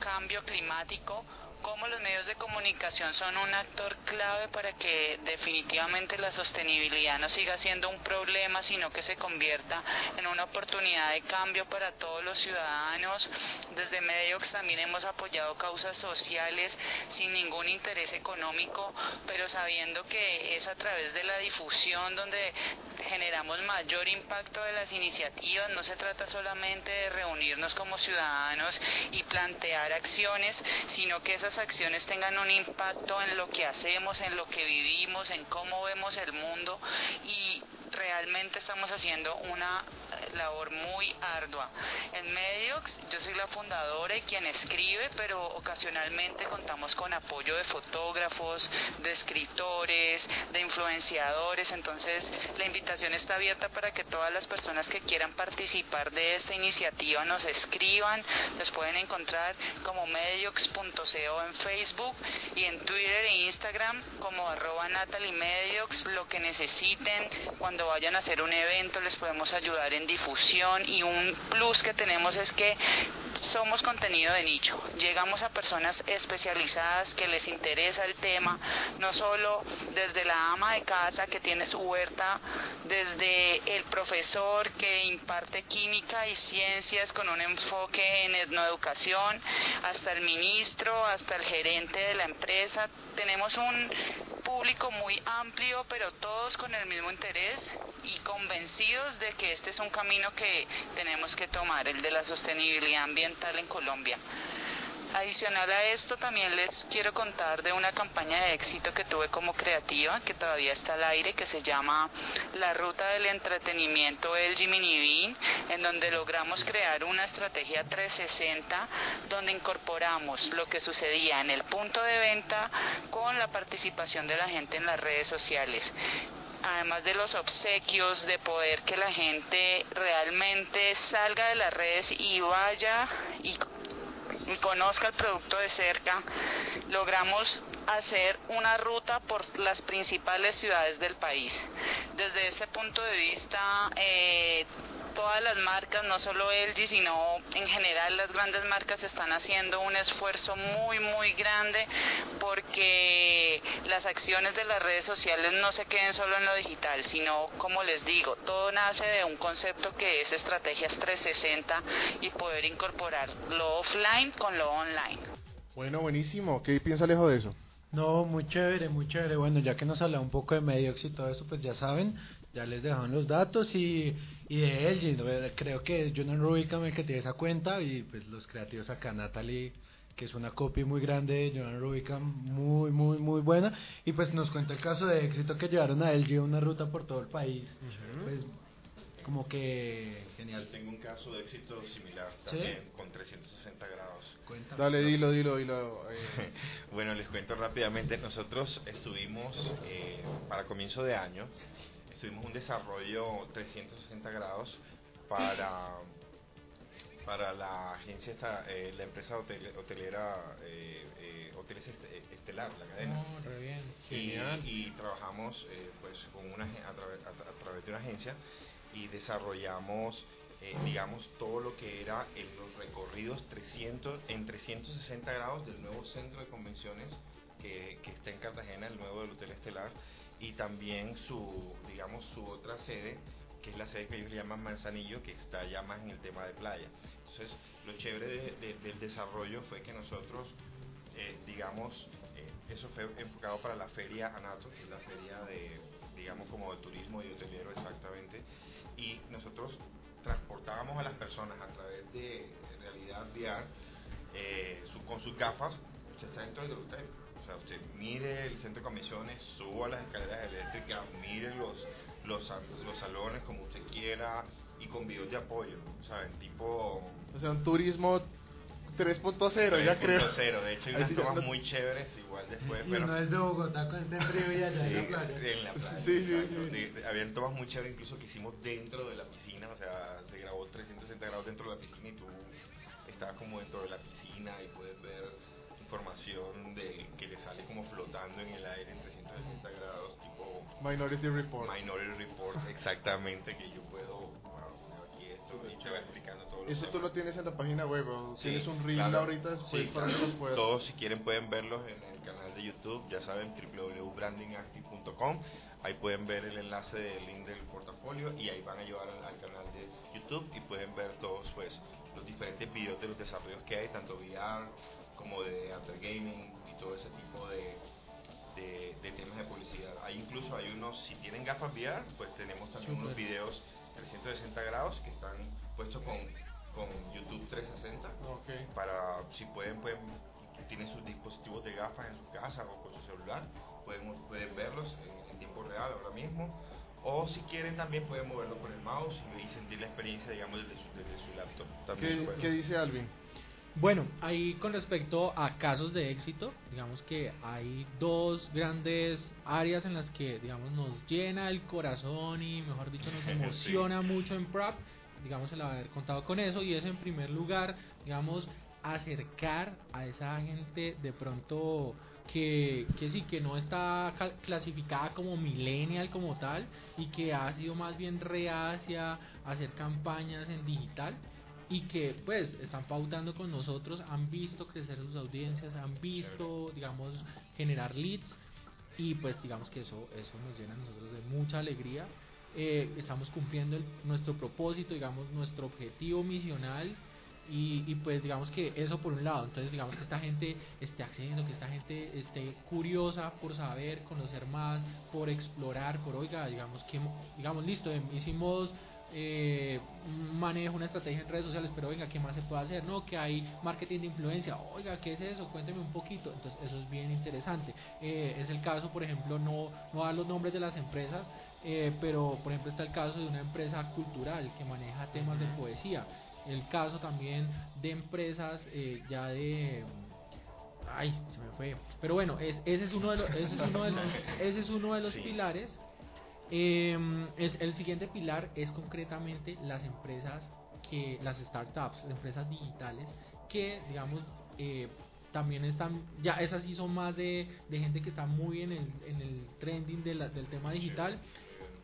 cambio climático cómo los medios de comunicación son un actor clave para que definitivamente la sostenibilidad no siga siendo un problema, sino que se convierta en una oportunidad de cambio para todos los ciudadanos. Desde Mediox también hemos apoyado causas sociales sin ningún interés económico, pero sabiendo que es a través de la difusión donde generamos mayor impacto de las iniciativas. No se trata solamente de reunirnos como ciudadanos y plantear acciones, sino que esas acciones tengan un impacto en lo que hacemos, en lo que vivimos, en cómo vemos el mundo y realmente estamos haciendo una labor muy ardua. En Mediox yo soy la fundadora y quien escribe, pero ocasionalmente contamos con apoyo de fotógrafos, de escritores, de influenciadores, entonces la invitación está abierta para que todas las personas que quieran participar de esta iniciativa nos escriban, los pueden encontrar como mediox.co en Facebook y en Twitter e Instagram como arroba Natalie Mediox, lo que necesiten cuando vayan a hacer un evento les podemos ayudar en difusión y un plus que tenemos es que somos contenido de nicho. Llegamos a personas especializadas que les interesa el tema, no solo desde la ama de casa que tiene su huerta, desde el profesor que imparte química y ciencias con un enfoque en etnoeducación, hasta el ministro, hasta el gerente de la empresa. Tenemos un público muy amplio, pero todos con el mismo interés y convencidos de que este es un camino que tenemos que tomar, el de la sostenibilidad ambiental en Colombia. Adicional a esto, también les quiero contar de una campaña de éxito que tuve como creativa, que todavía está al aire, que se llama La Ruta del Entretenimiento El Bean, en donde logramos crear una estrategia 360, donde incorporamos lo que sucedía en el punto de venta con la participación de la gente en las redes sociales además de los obsequios, de poder que la gente realmente salga de las redes y vaya y conozca el producto de cerca, logramos hacer una ruta por las principales ciudades del país. Desde ese punto de vista, eh, todas las marcas, no solo LG, sino en general las grandes marcas están haciendo un esfuerzo muy, muy grande porque las acciones de las redes sociales no se queden solo en lo digital, sino, como les digo, todo nace de un concepto que es estrategias 360 y poder incorporar lo offline con lo online. Bueno, buenísimo. ¿Qué piensa Alejo de eso? No, muy chévere, muy chévere. Bueno, ya que nos habla un poco de Mediox y todo eso, pues ya saben, ya les dejan los datos y, y de él, creo que es Jonan Rubicam el que tiene esa cuenta y pues los creativos acá, Natalie, que es una copia muy grande de Jonan Rubicam, muy, muy, muy buena. Y pues nos cuenta el caso de éxito que llevaron a él, una ruta por todo el país. Pues como que genial. tengo un caso de éxito similar también, con 360 grados. Dale, dilo, dilo, dilo. Eh. bueno, les cuento rápidamente. Nosotros estuvimos eh, para comienzo de año tuvimos un desarrollo 360 grados para para la agencia esta, eh, la empresa hotelera eh, eh, Hoteles Estelar, la cadena. Oh, bien. Y, trabajamos pues con una a, a, través de una agencia y desarrollamos digamos todo lo que era los recorridos 300 en 360 grados del nuevo centro de convenciones que, que está en Cartagena, el nuevo del Hotel Estelar y también su, digamos, su otra sede que es la sede que ellos llaman Manzanillo, que está ya más en el tema de playa. Entonces, lo chévere del desarrollo fue que nosotros, eh, digamos, eh, eso fue enfocado para la feria ANATO, que es la feria de, digamos, como de turismo y hotelero exactamente, y nosotros transportábamos a las personas a través de realidad VR eh, con sus gafas, se está dentro del hotel. O sea, usted mire el centro de comisiones, suba las escaleras eléctricas, mire los, los, los salones como usted quiera y con videos de apoyo, ¿saben? Tipo... O sea, un turismo 3.0, ya creo. 3.0, de hecho hay unas tomas muy chéveres igual después. Y pero, no es de Bogotá con este frío y allá en la playa. En la playa, sí, sí, sí. habían tomas muy chéveres incluso que hicimos dentro de la piscina, o sea, se grabó 360 grados dentro de la piscina y tú estabas como dentro de la piscina y puedes ver información de que le sale como flotando en el aire en 360 grados, tipo Minority Report. Minority Report, exactamente, que yo puedo aquí esto y te va explicando todo. Eso tú lo tienes en la página web, o tienes un reel ahorita después para que los puedas. Todos si quieren pueden verlos en el canal de YouTube, ya saben www.brandingactive.com. Ahí pueden ver el enlace del link del portafolio y ahí van a llevar al, al canal de YouTube y pueden ver todos pues los diferentes videos de los desarrollos que hay, tanto VR como de After Gaming y todo ese tipo de, de, temas de publicidad. Hay incluso, hay unos, si tienen gafas VR, pues tenemos también unos videos 360 grados que están puestos con, con YouTube 360 para si pueden, pueden tienen sus dispositivos de gafas en su casa o con su celular, pueden, pueden verlos en, tiempo real ahora mismo. O si quieren también pueden moverlo con el mouse y sentir la experiencia, digamos, desde su, desde su laptop. También ¿Qué, ¿Qué dice Alvin? Bueno, ahí con respecto a casos de éxito, digamos que hay dos grandes áreas en las que, digamos, nos llena el corazón y, mejor dicho, nos emociona mucho en Prop, digamos, el haber contado con eso, y es en primer lugar, digamos, acercar a esa gente de pronto que, que sí, que no está clasificada como millennial como tal y que ha sido más bien reacia a hacer campañas en digital y que pues están pautando con nosotros, han visto crecer sus audiencias, han visto, digamos, generar leads y pues digamos que eso, eso nos llena a nosotros de mucha alegría. Eh, estamos cumpliendo nuestro propósito, digamos, nuestro objetivo misional y, y, pues digamos que eso por un lado, entonces digamos que esta gente esté accediendo, que esta gente esté curiosa por saber, conocer más, por explorar, por oiga, digamos que, digamos, listo, hicimos eh, manejo una estrategia en redes sociales, pero venga, ¿qué más se puede hacer? No, que hay marketing de influencia, oiga, ¿qué es eso? Cuénteme un poquito. Entonces, eso es bien interesante. Eh, es el caso, por ejemplo, no, no dar los nombres de las empresas, eh, pero por ejemplo está el caso de una empresa cultural que maneja temas de poesía. El caso también de empresas eh, ya de ay se me fue pero bueno es, ese es uno de los ese es uno de los, ese es uno de los pilares eh, es, el siguiente pilar es concretamente las empresas que, las startups, las empresas digitales que, digamos, eh, también están, ya esas sí son más de, de gente que está muy en el, en el trending de del tema digital.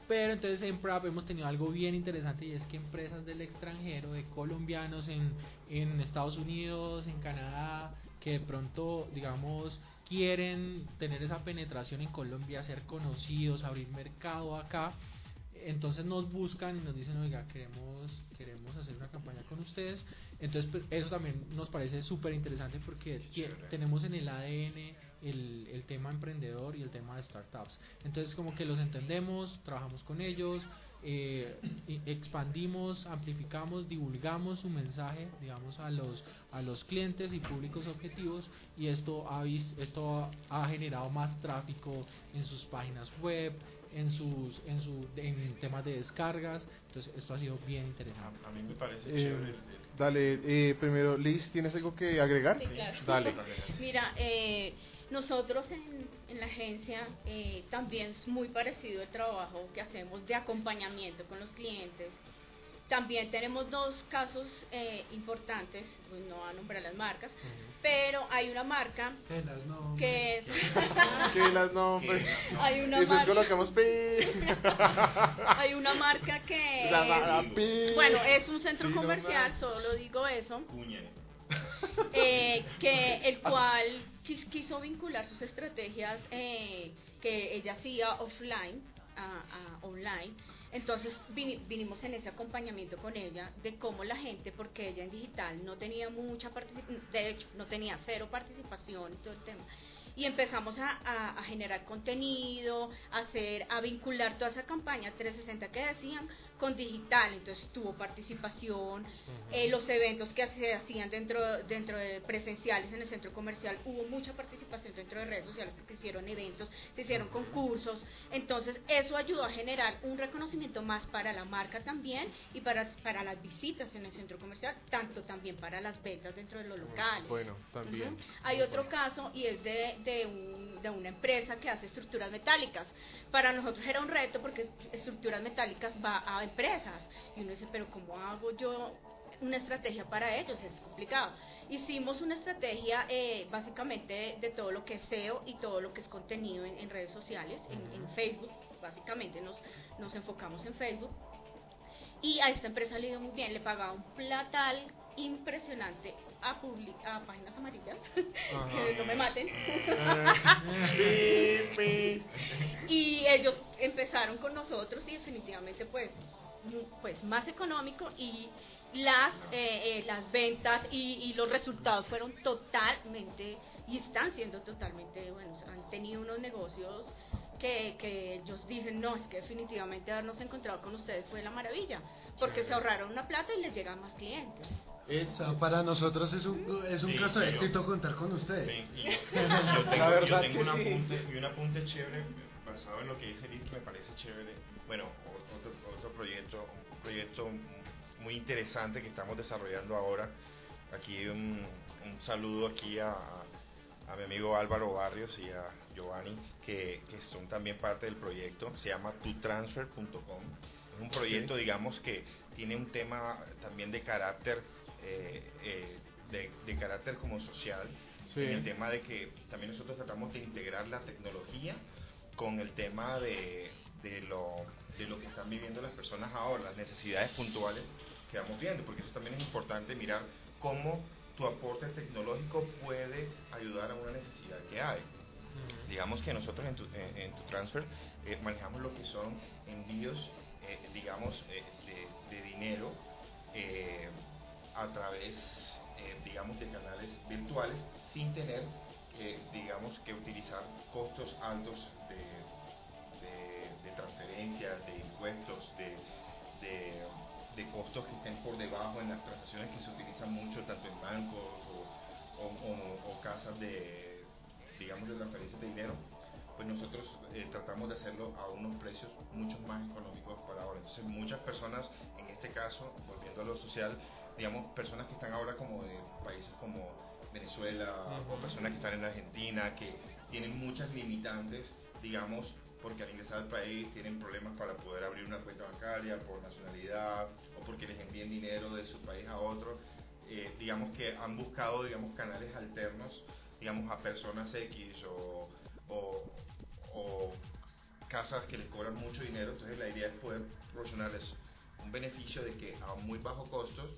Pero entonces en PRAP hemos tenido algo bien interesante y es que empresas del extranjero, de colombianos en, en Estados Unidos, en Canadá, que de pronto, digamos, quieren tener esa penetración en Colombia, ser conocidos, abrir mercado acá, entonces nos buscan y nos dicen, oiga, queremos, queremos hacer una campaña con ustedes. Entonces, pues, eso también nos parece súper interesante porque tenemos en el ADN el, el tema emprendedor y el tema de startups. Entonces, como que los entendemos, trabajamos con ellos, eh, expandimos, amplificamos, divulgamos su mensaje, digamos, a los, a los clientes y públicos objetivos y esto ha, esto ha generado más tráfico en sus páginas web, en sus en su en temas de descargas. Entonces esto ha sido bien interesante. A, mí me parece eh, chévere dale eh, primero Liz tienes algo que agregar sí, claro. dale. Mira eh, nosotros en, en la agencia eh, también es muy parecido el trabajo que hacemos de acompañamiento con los clientes. También tenemos dos casos eh, importantes, pues no a nombrar las marcas, pero hay una marca que las que que las nombres. hay una Eso marca hay una marca que la, bueno es un centro comercial, solo digo eso. Eh, que el cual quiso vincular sus estrategias eh, que ella hacía offline a, online. Entonces vinimos en ese acompañamiento con ella de cómo la gente, porque ella en digital no tenía mucha participación, de hecho no tenía cero participación y todo el tema y empezamos a, a, generar contenido, a hacer, a vincular toda esa campaña 360 que decían con digital, entonces tuvo participación, eh, los eventos que se hacían dentro, dentro de presenciales en el centro comercial, hubo mucha participación dentro de redes sociales porque hicieron eventos, se hicieron concursos, entonces eso ayudó a generar un reconocimiento más para la marca también y para, para las visitas en el centro comercial, tanto también para las ventas dentro de los locales. Bueno, también. Hay otro caso y es de, de, un, de una empresa que hace estructuras metálicas. Para nosotros era un reto porque estructuras metálicas va a empresas. Y uno dice, pero ¿cómo hago yo una estrategia para ellos? Es complicado. Hicimos una estrategia eh, básicamente de todo lo que es SEO y todo lo que es contenido en, redes sociales, en, Facebook. Básicamente nos, nos enfocamos en Facebook. Y a esta empresa le dio muy bien, le pagaba un platal impresionante a, a páginas amarillas, que no me maten. y ellos empezaron con nosotros y definitivamente pues pues más económico y las eh, eh, las ventas y, los resultados fueron totalmente y están siendo totalmente buenos. Han tenido unos negocios que, que ellos dicen no es que definitivamente habernos encontrado con ustedes fue la maravilla porque se ahorraron una plata y les llegan más clientes para nosotros es un, es un caso de éxito contar con ustedes. yo, tengo, yo tengo un, apunte, y un apunte chévere basado en lo que dice Liz que me parece chévere. Bueno, otro, proyecto, un proyecto muy interesante que estamos desarrollando ahora. Aquí un, un saludo aquí a, a, mi amigo Álvaro Barrios y a Giovanni que, que son también parte del proyecto. Se llama tutransfer.com. Es un proyecto, digamos, que tiene un tema también de carácter eh, eh, de, carácter como social, en el tema de que también nosotros tratamos de integrar la tecnología con el tema de, de, lo, de lo que están viviendo las personas ahora, las necesidades puntuales que vamos viendo, porque eso también es importante mirar cómo tu aporte tecnológico puede ayudar a una necesidad que hay. Digamos que nosotros en tu, en, tu transfer eh, manejamos lo que son envíos, digamos, de, de, dinero a través, eh, digamos, de canales virtuales sin tener, digamos, que utilizar costos altos de, transferencias, de impuestos, de, costos que estén por debajo en las transacciones que se utilizan mucho tanto en bancos o, casas de, digamos, de transferencias de dinero pues nosotros eh, tratamos de hacerlo a unos precios mucho más económicos para ahora. Entonces muchas personas, en este caso, volviendo a lo social, digamos, personas que están ahora como de países como Venezuela o personas que están en Argentina, que tienen muchas limitantes, digamos, porque al ingresar al país tienen problemas para poder abrir una cuenta bancaria por nacionalidad o porque les envíen dinero de su país a otro. Eh, digamos que han buscado, digamos, canales alternos, digamos, a personas X o, o, o casas que les cobran mucho dinero. Entonces la idea es poder proporcionarles un beneficio de que a muy bajo costos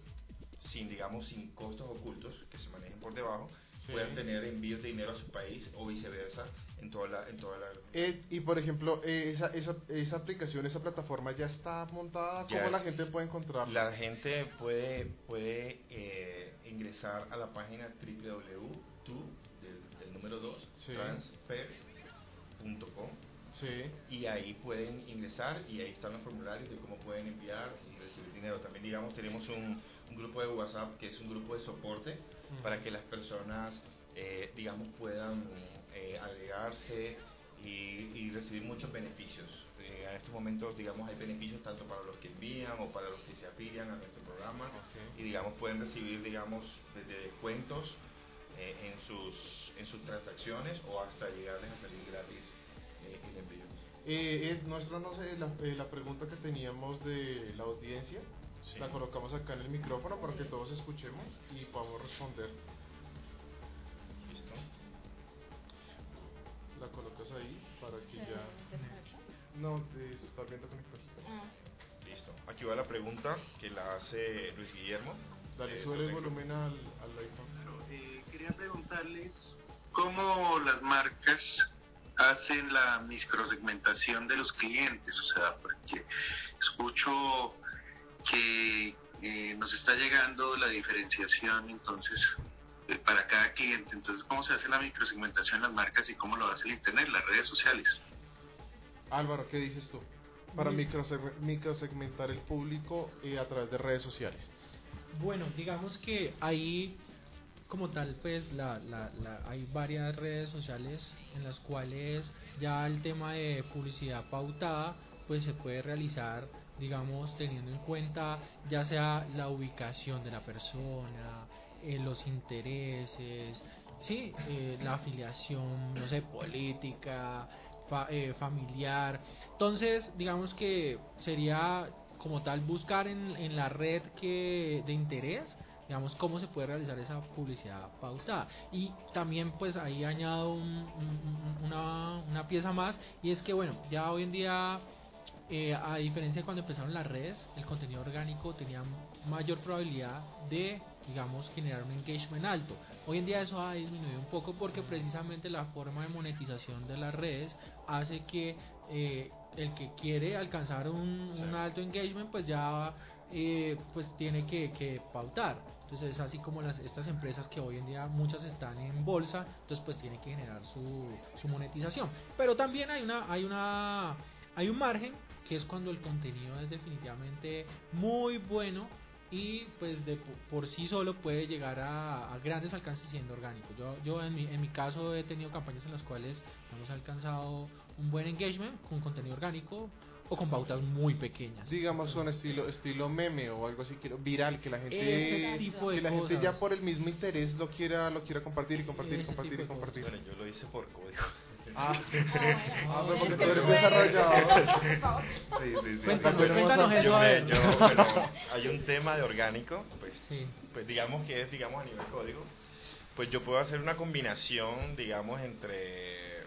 sin, digamos, sin costos ocultos que se manejen por debajo, puedan tener envíos de dinero a su país o viceversa en toda la... En toda la... Eh, y por ejemplo, eh, esa, esa, esa, aplicación, esa plataforma ya está montada, ¿cómo la gente puede encontrarla? La gente puede, puede eh, ingresar a la página www.tu, del, del número 2, transfer.com. Sí. Y ahí pueden ingresar y ahí están los formularios de cómo pueden enviar y recibir dinero. También, digamos, tenemos un, un grupo de WhatsApp que es un grupo de soporte para que las personas, eh, digamos, puedan eh, agregarse y, recibir muchos beneficios. Eh, en estos momentos, digamos, hay beneficios tanto para los que envían o para los que se afilian a nuestro programa y, digamos, pueden recibir, digamos, desde descuentos en, sus, en sus transacciones o hasta llegarles a salir gratis el envío. Eh, nuestra, no sé, la, la pregunta que teníamos de la audiencia, la colocamos acá en el micrófono para que todos escuchemos y podamos responder. ¿Listo? La colocas ahí para que ya... No, está viendo conectar. Ah. Listo. Aquí va la pregunta que la hace Luis Guillermo. Dale, eh, sube el volumen al, al iPhone. Eh, quería preguntarles cómo las marcas hacen la microsegmentación de los clientes? O sea, porque escucho que eh, nos está llegando la diferenciación entonces eh, para cada cliente. Entonces, ¿cómo se hace la microsegmentación en las marcas y cómo lo hace el Internet, las redes sociales? Álvaro, ¿qué dices tú? Para microsegmentar el público y a través de redes sociales. Bueno, digamos que ahí como tal, pues la, la, hay varias redes sociales en las cuales ya el tema de publicidad pautada pues se puede realizar digamos teniendo en cuenta ya sea la ubicación de la persona, eh, los intereses, sí, eh, la afiliación, no sé, política, eh, familiar. Entonces, digamos que sería como tal buscar en, en la red que de interés digamos, cómo se puede realizar esa publicidad pautada. Y también pues ahí añado una, una, pieza más y es que bueno, ya hoy en día, eh, a diferencia de cuando empezaron las redes, el contenido orgánico tenía mayor probabilidad de digamos, generar un engagement alto. Hoy en día eso ha disminuido un poco porque precisamente la forma de monetización de las redes hace que eh, el que quiere alcanzar un, un alto engagement pues ya eh, pues tiene que, que pautar. Entonces es así como las, estas empresas que hoy en día muchas están en bolsa, entonces pues tienen que generar su, su monetización. Pero también hay una, hay una, hay un margen que es cuando el contenido es definitivamente muy bueno y pues de por sí solo puede llegar a, grandes alcances siendo orgánico. Yo, yo en, mi, en mi caso he tenido campañas en las cuales hemos alcanzado un buen engagement con contenido orgánico, o con pautas muy pequeñas. Digamos un estilo estilo meme o algo así viral que la gente que la gente ya por el mismo interés lo quiera lo quiera compartir y compartir y compartir y compartir. Bueno, yo lo hice por código. Ah, ah pues porque tú eres desarrollador. Sí, sí, sí. Cuéntanos, cuéntanos eso. Yo, yo, bueno, hay un tema de orgánico, pues, pues digamos que es digamos a nivel código. Pues yo puedo hacer una combinación, digamos, entre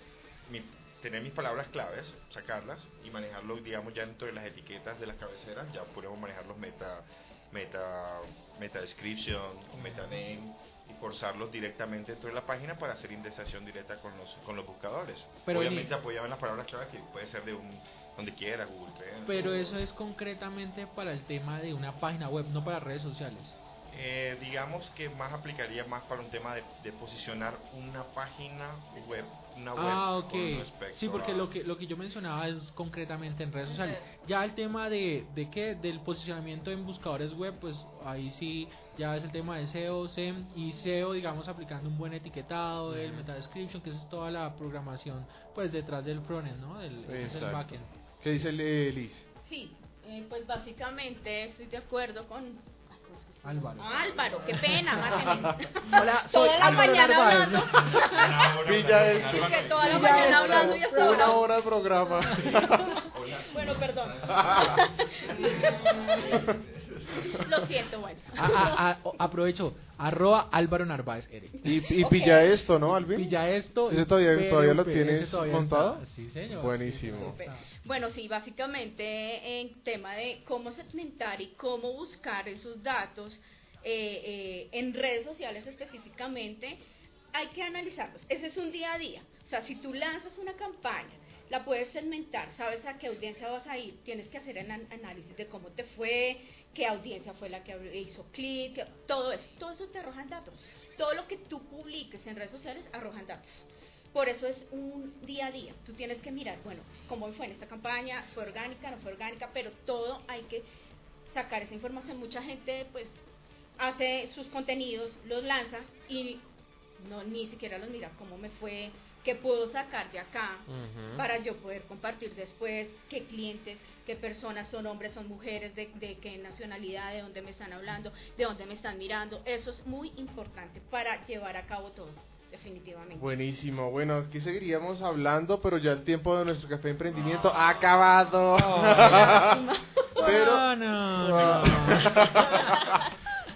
mi tener mis palabras claves, sacarlas y manejarlo, digamos, ya dentro de las etiquetas de las cabeceras, ya podemos manejar los meta, meta, meta description o meta name forzarlos directamente dentro de la página para hacer indexación directa con los, con los buscadores. Pero Obviamente apoyado en las palabras claves que puede ser de un donde quiera, Google. Pero eso es concretamente para el tema de una página web, no para redes sociales. Eh, digamos que más aplicaría más para un tema de, de posicionar una página web una web ah, ok. Sí, porque lo que lo que yo mencionaba es concretamente en redes sociales. Ya el tema de de qué del posicionamiento en buscadores web, pues ahí sí ya es el tema de SEO, SEM y SEO, digamos aplicando un buen etiquetado, el meta description, que es toda la programación pues detrás del frontend, ¿no? Del, backend. ¿Qué dice Liz? Sí, eh, pues básicamente estoy de acuerdo con Álvaro. Álvaro, qué pena, máteme. Hola, soy toda la mañana hablando. Villa esto. que toda la mañana hablando y hasta Una hora de programa. bueno, perdón. Lo siento, bueno. aprovecho, arroba Álvaro Narváez, Eric. Y, pilla esto, ¿no, Alvin? Pilla esto. ¿Ese todavía, todavía lo tienes montado? Sí, señor. Buenísimo. Bueno, sí, básicamente en tema de cómo segmentar y cómo buscar esos datos eh, eh, en redes sociales específicamente, hay que analizarlos. Ese es un día a día. O sea, si tú lanzas una campaña la puedes segmentar, sabes a qué audiencia vas a ir, tienes que hacer un análisis de cómo te fue, qué audiencia fue la que hizo clic, todo eso, todo eso te arrojan datos. Todo lo que tú publiques en redes sociales arrojan datos. Por eso es un día a día. Tú tienes que mirar, bueno, cómo fue en esta campaña, fue orgánica, no fue orgánica, pero todo hay que sacar esa información. Mucha gente pues hace sus contenidos, los lanza y no ni siquiera los mira cómo me fue, qué puedo sacar de acá para yo poder compartir después qué clientes, qué personas son hombres, son mujeres, de, de, qué nacionalidad, de dónde me están hablando, de dónde me están mirando. Eso es muy importante para llevar a cabo todo. Definitivamente. Buenísimo. Bueno, aquí seguiríamos hablando, pero ya el tiempo de nuestro café de emprendimiento ha acabado. pero no.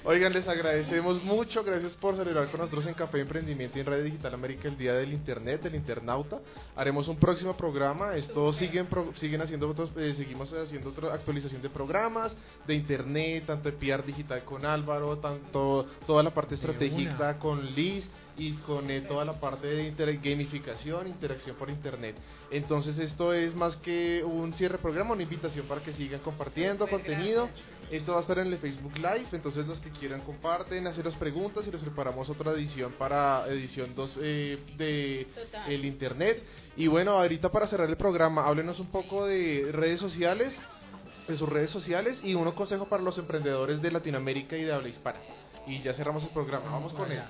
Oigan, les agradecemos mucho, gracias por celebrar con nosotros en Café Emprendimiento y en Radio Digital América el Día del Internet, del Internauta. Haremos un próximo programa, esto siguen siguen haciendo otros, eh, seguimos haciendo otra actualización de programas, de Internet, tanto de PR digital con Álvaro, tanto toda la parte estratégica con Liz y con eh, toda la parte de gamificación, interacción por internet. Entonces esto es más que un cierre de programa, una invitación para que sigan compartiendo contenido. Esto va a estar en el Facebook Live, entonces los que quieran comparten, hacer las preguntas y les preparamos otra edición para edición 2 eh, de el internet. Y bueno, ahorita para cerrar el programa, háblenos un poco de redes sociales, de sus redes sociales y uno consejo para los emprendedores de Latinoamérica y de habla hispana. Y ya cerramos el programa, vamos con él.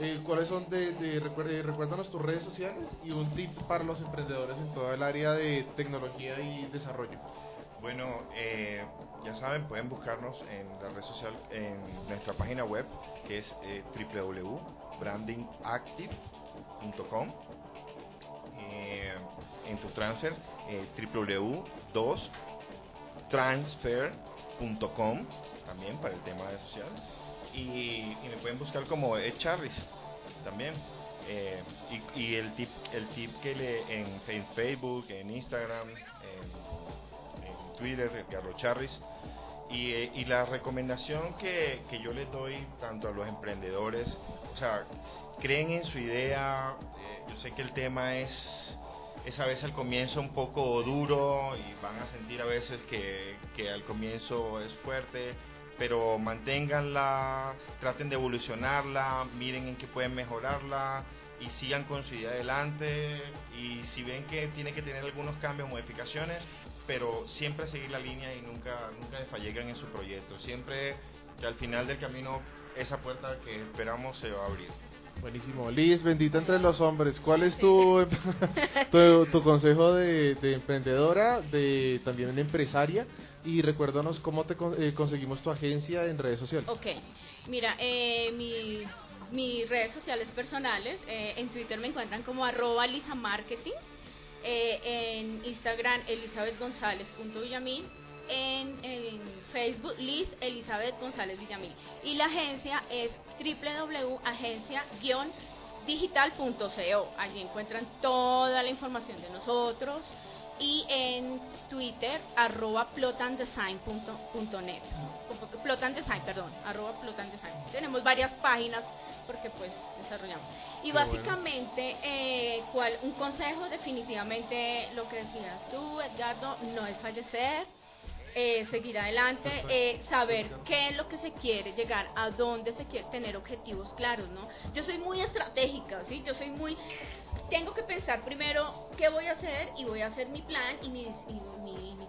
Eh, ¿Cuáles son de, de recuérdanos tus redes sociales y un tip para los emprendedores en toda el área de tecnología y desarrollo? Bueno, eh, ya saben, pueden buscarnos en la red social, en nuestra página web, que es eh, www.brandingactive.com. Eh, en tu transfer, eh, www.2transfer.com, también para el tema de social y, me pueden buscar como Ed Charris también. Eh, y, el tip el tip que le en, Facebook, en Instagram, en, Twitter, Carlos Charris. Y, eh, y, la recomendación que, que, yo les doy tanto a los emprendedores, o sea, creen en su idea, eh, yo sé que el tema es, es a veces al comienzo un poco duro y van a sentir a veces que, que al comienzo es fuerte, pero manténganla, traten de evolucionarla, miren en qué pueden mejorarla y sigan con su idea adelante y si ven que tiene que tener algunos cambios, modificaciones, pero siempre seguir la línea y nunca, nunca desfallegan en su proyecto, siempre que al final del camino esa puerta que esperamos se va a abrir. Buenísimo. Liz, bendita entre los hombres. ¿Cuál es tu, tu, consejo de, de, emprendedora, de también empresaria? Y recuérdanos cómo te eh, conseguimos tu agencia en redes sociales. Ok, mira, eh, mi, mis redes sociales personales, eh, en Twitter me encuentran como arroba Lisa Marketing, en Instagram elizabethgonzález.villamil, en, en Facebook Liz Elizabeth González Villamil y la agencia es www.agencia-digital.co. Allí encuentran toda la información de nosotros y en Twitter, arroba plotandesign.net. Plotandesign, perdón, arroba plotandesign. Tenemos varias páginas porque pues desarrollamos. Y básicamente, eh, cuál, un consejo definitivamente, lo que decías tú, Edgardo, no es fallecer, eh, seguir adelante, eh, saber qué es lo que se quiere, llegar a dónde se quiere, tener objetivos claros, ¿no? Yo soy muy estratégica, ¿sí? Yo soy muy tengo que pensar primero qué voy a hacer y voy a hacer mi plan y, mi,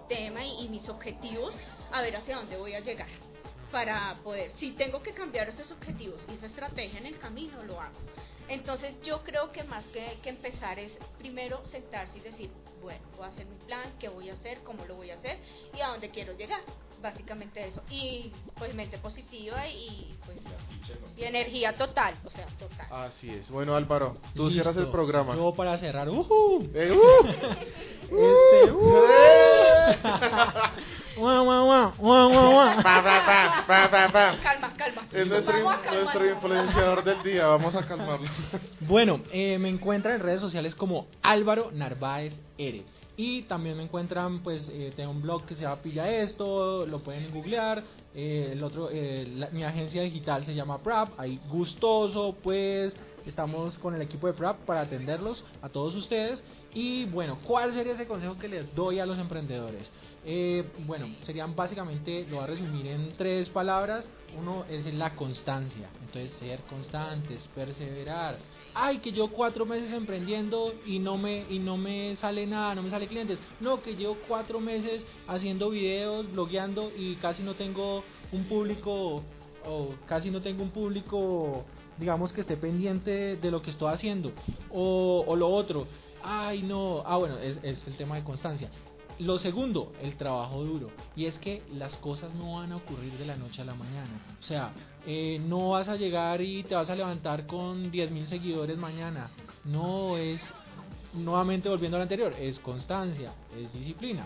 tema y, mis objetivos a ver hacia dónde voy a llegar para poder, si tengo que cambiar esos objetivos y esa estrategia en el camino, lo hago. Entonces yo creo que más que, que empezar es primero sentarse y decir, bueno, voy a hacer mi plan, qué voy a hacer, cómo lo voy a hacer y a dónde quiero llegar básicamente eso. Y pues mente positiva y pues y energía total, o sea, total. Así es. Bueno, Álvaro, tú cierras el programa. Yo para cerrar, uh, eh, uh. este, uh. calma, calma. Es nuestro, nuestro influenciador del día, vamos a calmarlo. Bueno, eh, me encuentran en redes sociales como Álvaro Narváez R. Y también me encuentran, pues, eh, tengo un blog que se llama Pilla Esto, lo pueden googlear. Eh, el otro, eh, mi agencia digital se llama Prap, ahí gustoso, pues, estamos con el equipo de Prap para atenderlos a todos ustedes. Y bueno, ¿cuál sería ese consejo que les doy a los emprendedores? Eh, bueno, serían básicamente, lo voy a resumir en tres palabras. Uno es la constancia, entonces ser constantes, perseverar. Ay, que yo cuatro meses emprendiendo y no me y no me sale nada, no me sale clientes. No, que yo cuatro meses haciendo videos, blogueando y casi no tengo un público o casi no tengo un público, digamos que esté pendiente de lo que estoy haciendo. O, o lo otro, ay no, ah bueno, es, es el tema de constancia. Lo segundo, el trabajo duro. Y es que las cosas no van a ocurrir de la noche a la mañana. O sea, eh, no vas a llegar y te vas a levantar con 10.000 seguidores mañana. No es, nuevamente volviendo a lo anterior, es constancia, es disciplina.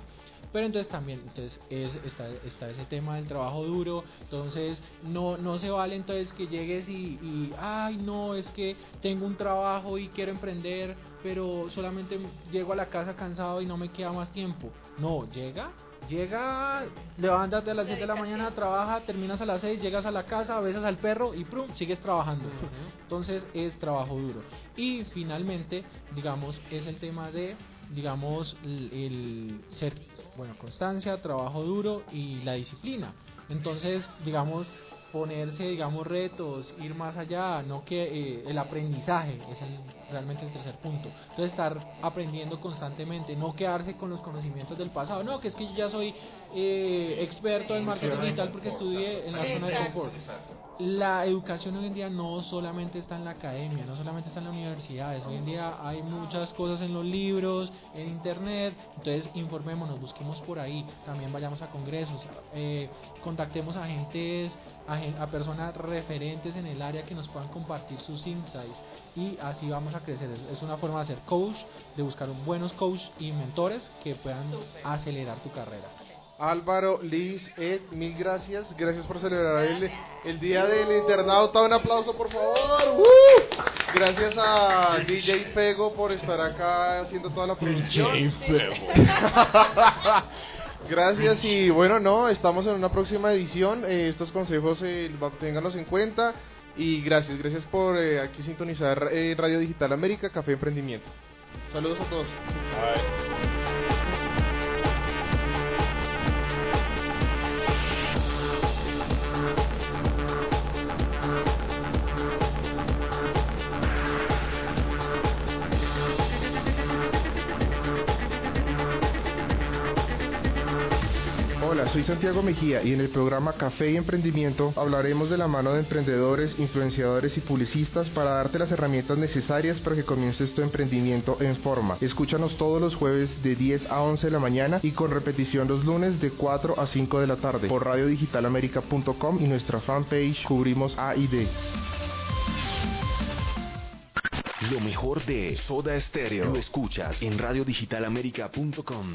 Pero entonces también entonces es, está, está ese tema del trabajo duro. Entonces no, no se vale entonces que llegues y, y, ay, no, es que tengo un trabajo y quiero emprender, pero solamente llego a la casa cansado y no me queda más tiempo. No, llega Llega, levántate a las 7 de la mañana, trabaja, terminas a las 6, llegas a la casa, besas al perro y ¡prum! sigues trabajando. Entonces es trabajo duro. Y finalmente, digamos, es el tema de, digamos, el, ser, bueno, constancia, trabajo duro y la disciplina. Entonces, digamos, ponerse, digamos, retos, ir más allá, no que eh, el aprendizaje es realmente el tercer punto. Entonces, estar aprendiendo constantemente, no quedarse con los conocimientos del pasado, no, que es que yo ya soy eh, experto en marketing digital porque estudié en la zona de confort la educación hoy en día no solamente está en la academia, no solamente está en las universidades, hoy en día hay muchas cosas en los libros, en internet, entonces informémonos, busquemos por ahí, también vayamos a congresos, eh, contactemos a agentes, a, personas referentes en el área que nos puedan compartir sus insights y así vamos a crecer. Es, una forma de ser coach, de buscar buenos coach y mentores que puedan acelerar tu carrera. Álvaro, Liz, Ed, mil gracias. Gracias por celebrar el, el Día del Internauta. Un aplauso, por favor. Gracias a DJ Pego por estar acá haciendo toda la producción. DJ Pego. gracias y bueno, no, estamos en una próxima edición. Eh, estos consejos eh, ténganlos en cuenta. Y gracias, gracias por eh, aquí sintonizar eh, Radio Digital América, Café Emprendimiento. Saludos a todos. Hola, soy Santiago Mejía y en el programa Café y Emprendimiento hablaremos de la mano de emprendedores, influenciadores y publicistas para darte las herramientas necesarias para que comiences tu emprendimiento en forma. Escúchanos todos los jueves de 10 a 11 de la mañana y con repetición los lunes de 4 a 5 de la tarde por radiodigitalamerica.com y nuestra fanpage Cubrimos A y D. Lo mejor de Soda Stereo lo escuchas en radiodigitalamerica.com.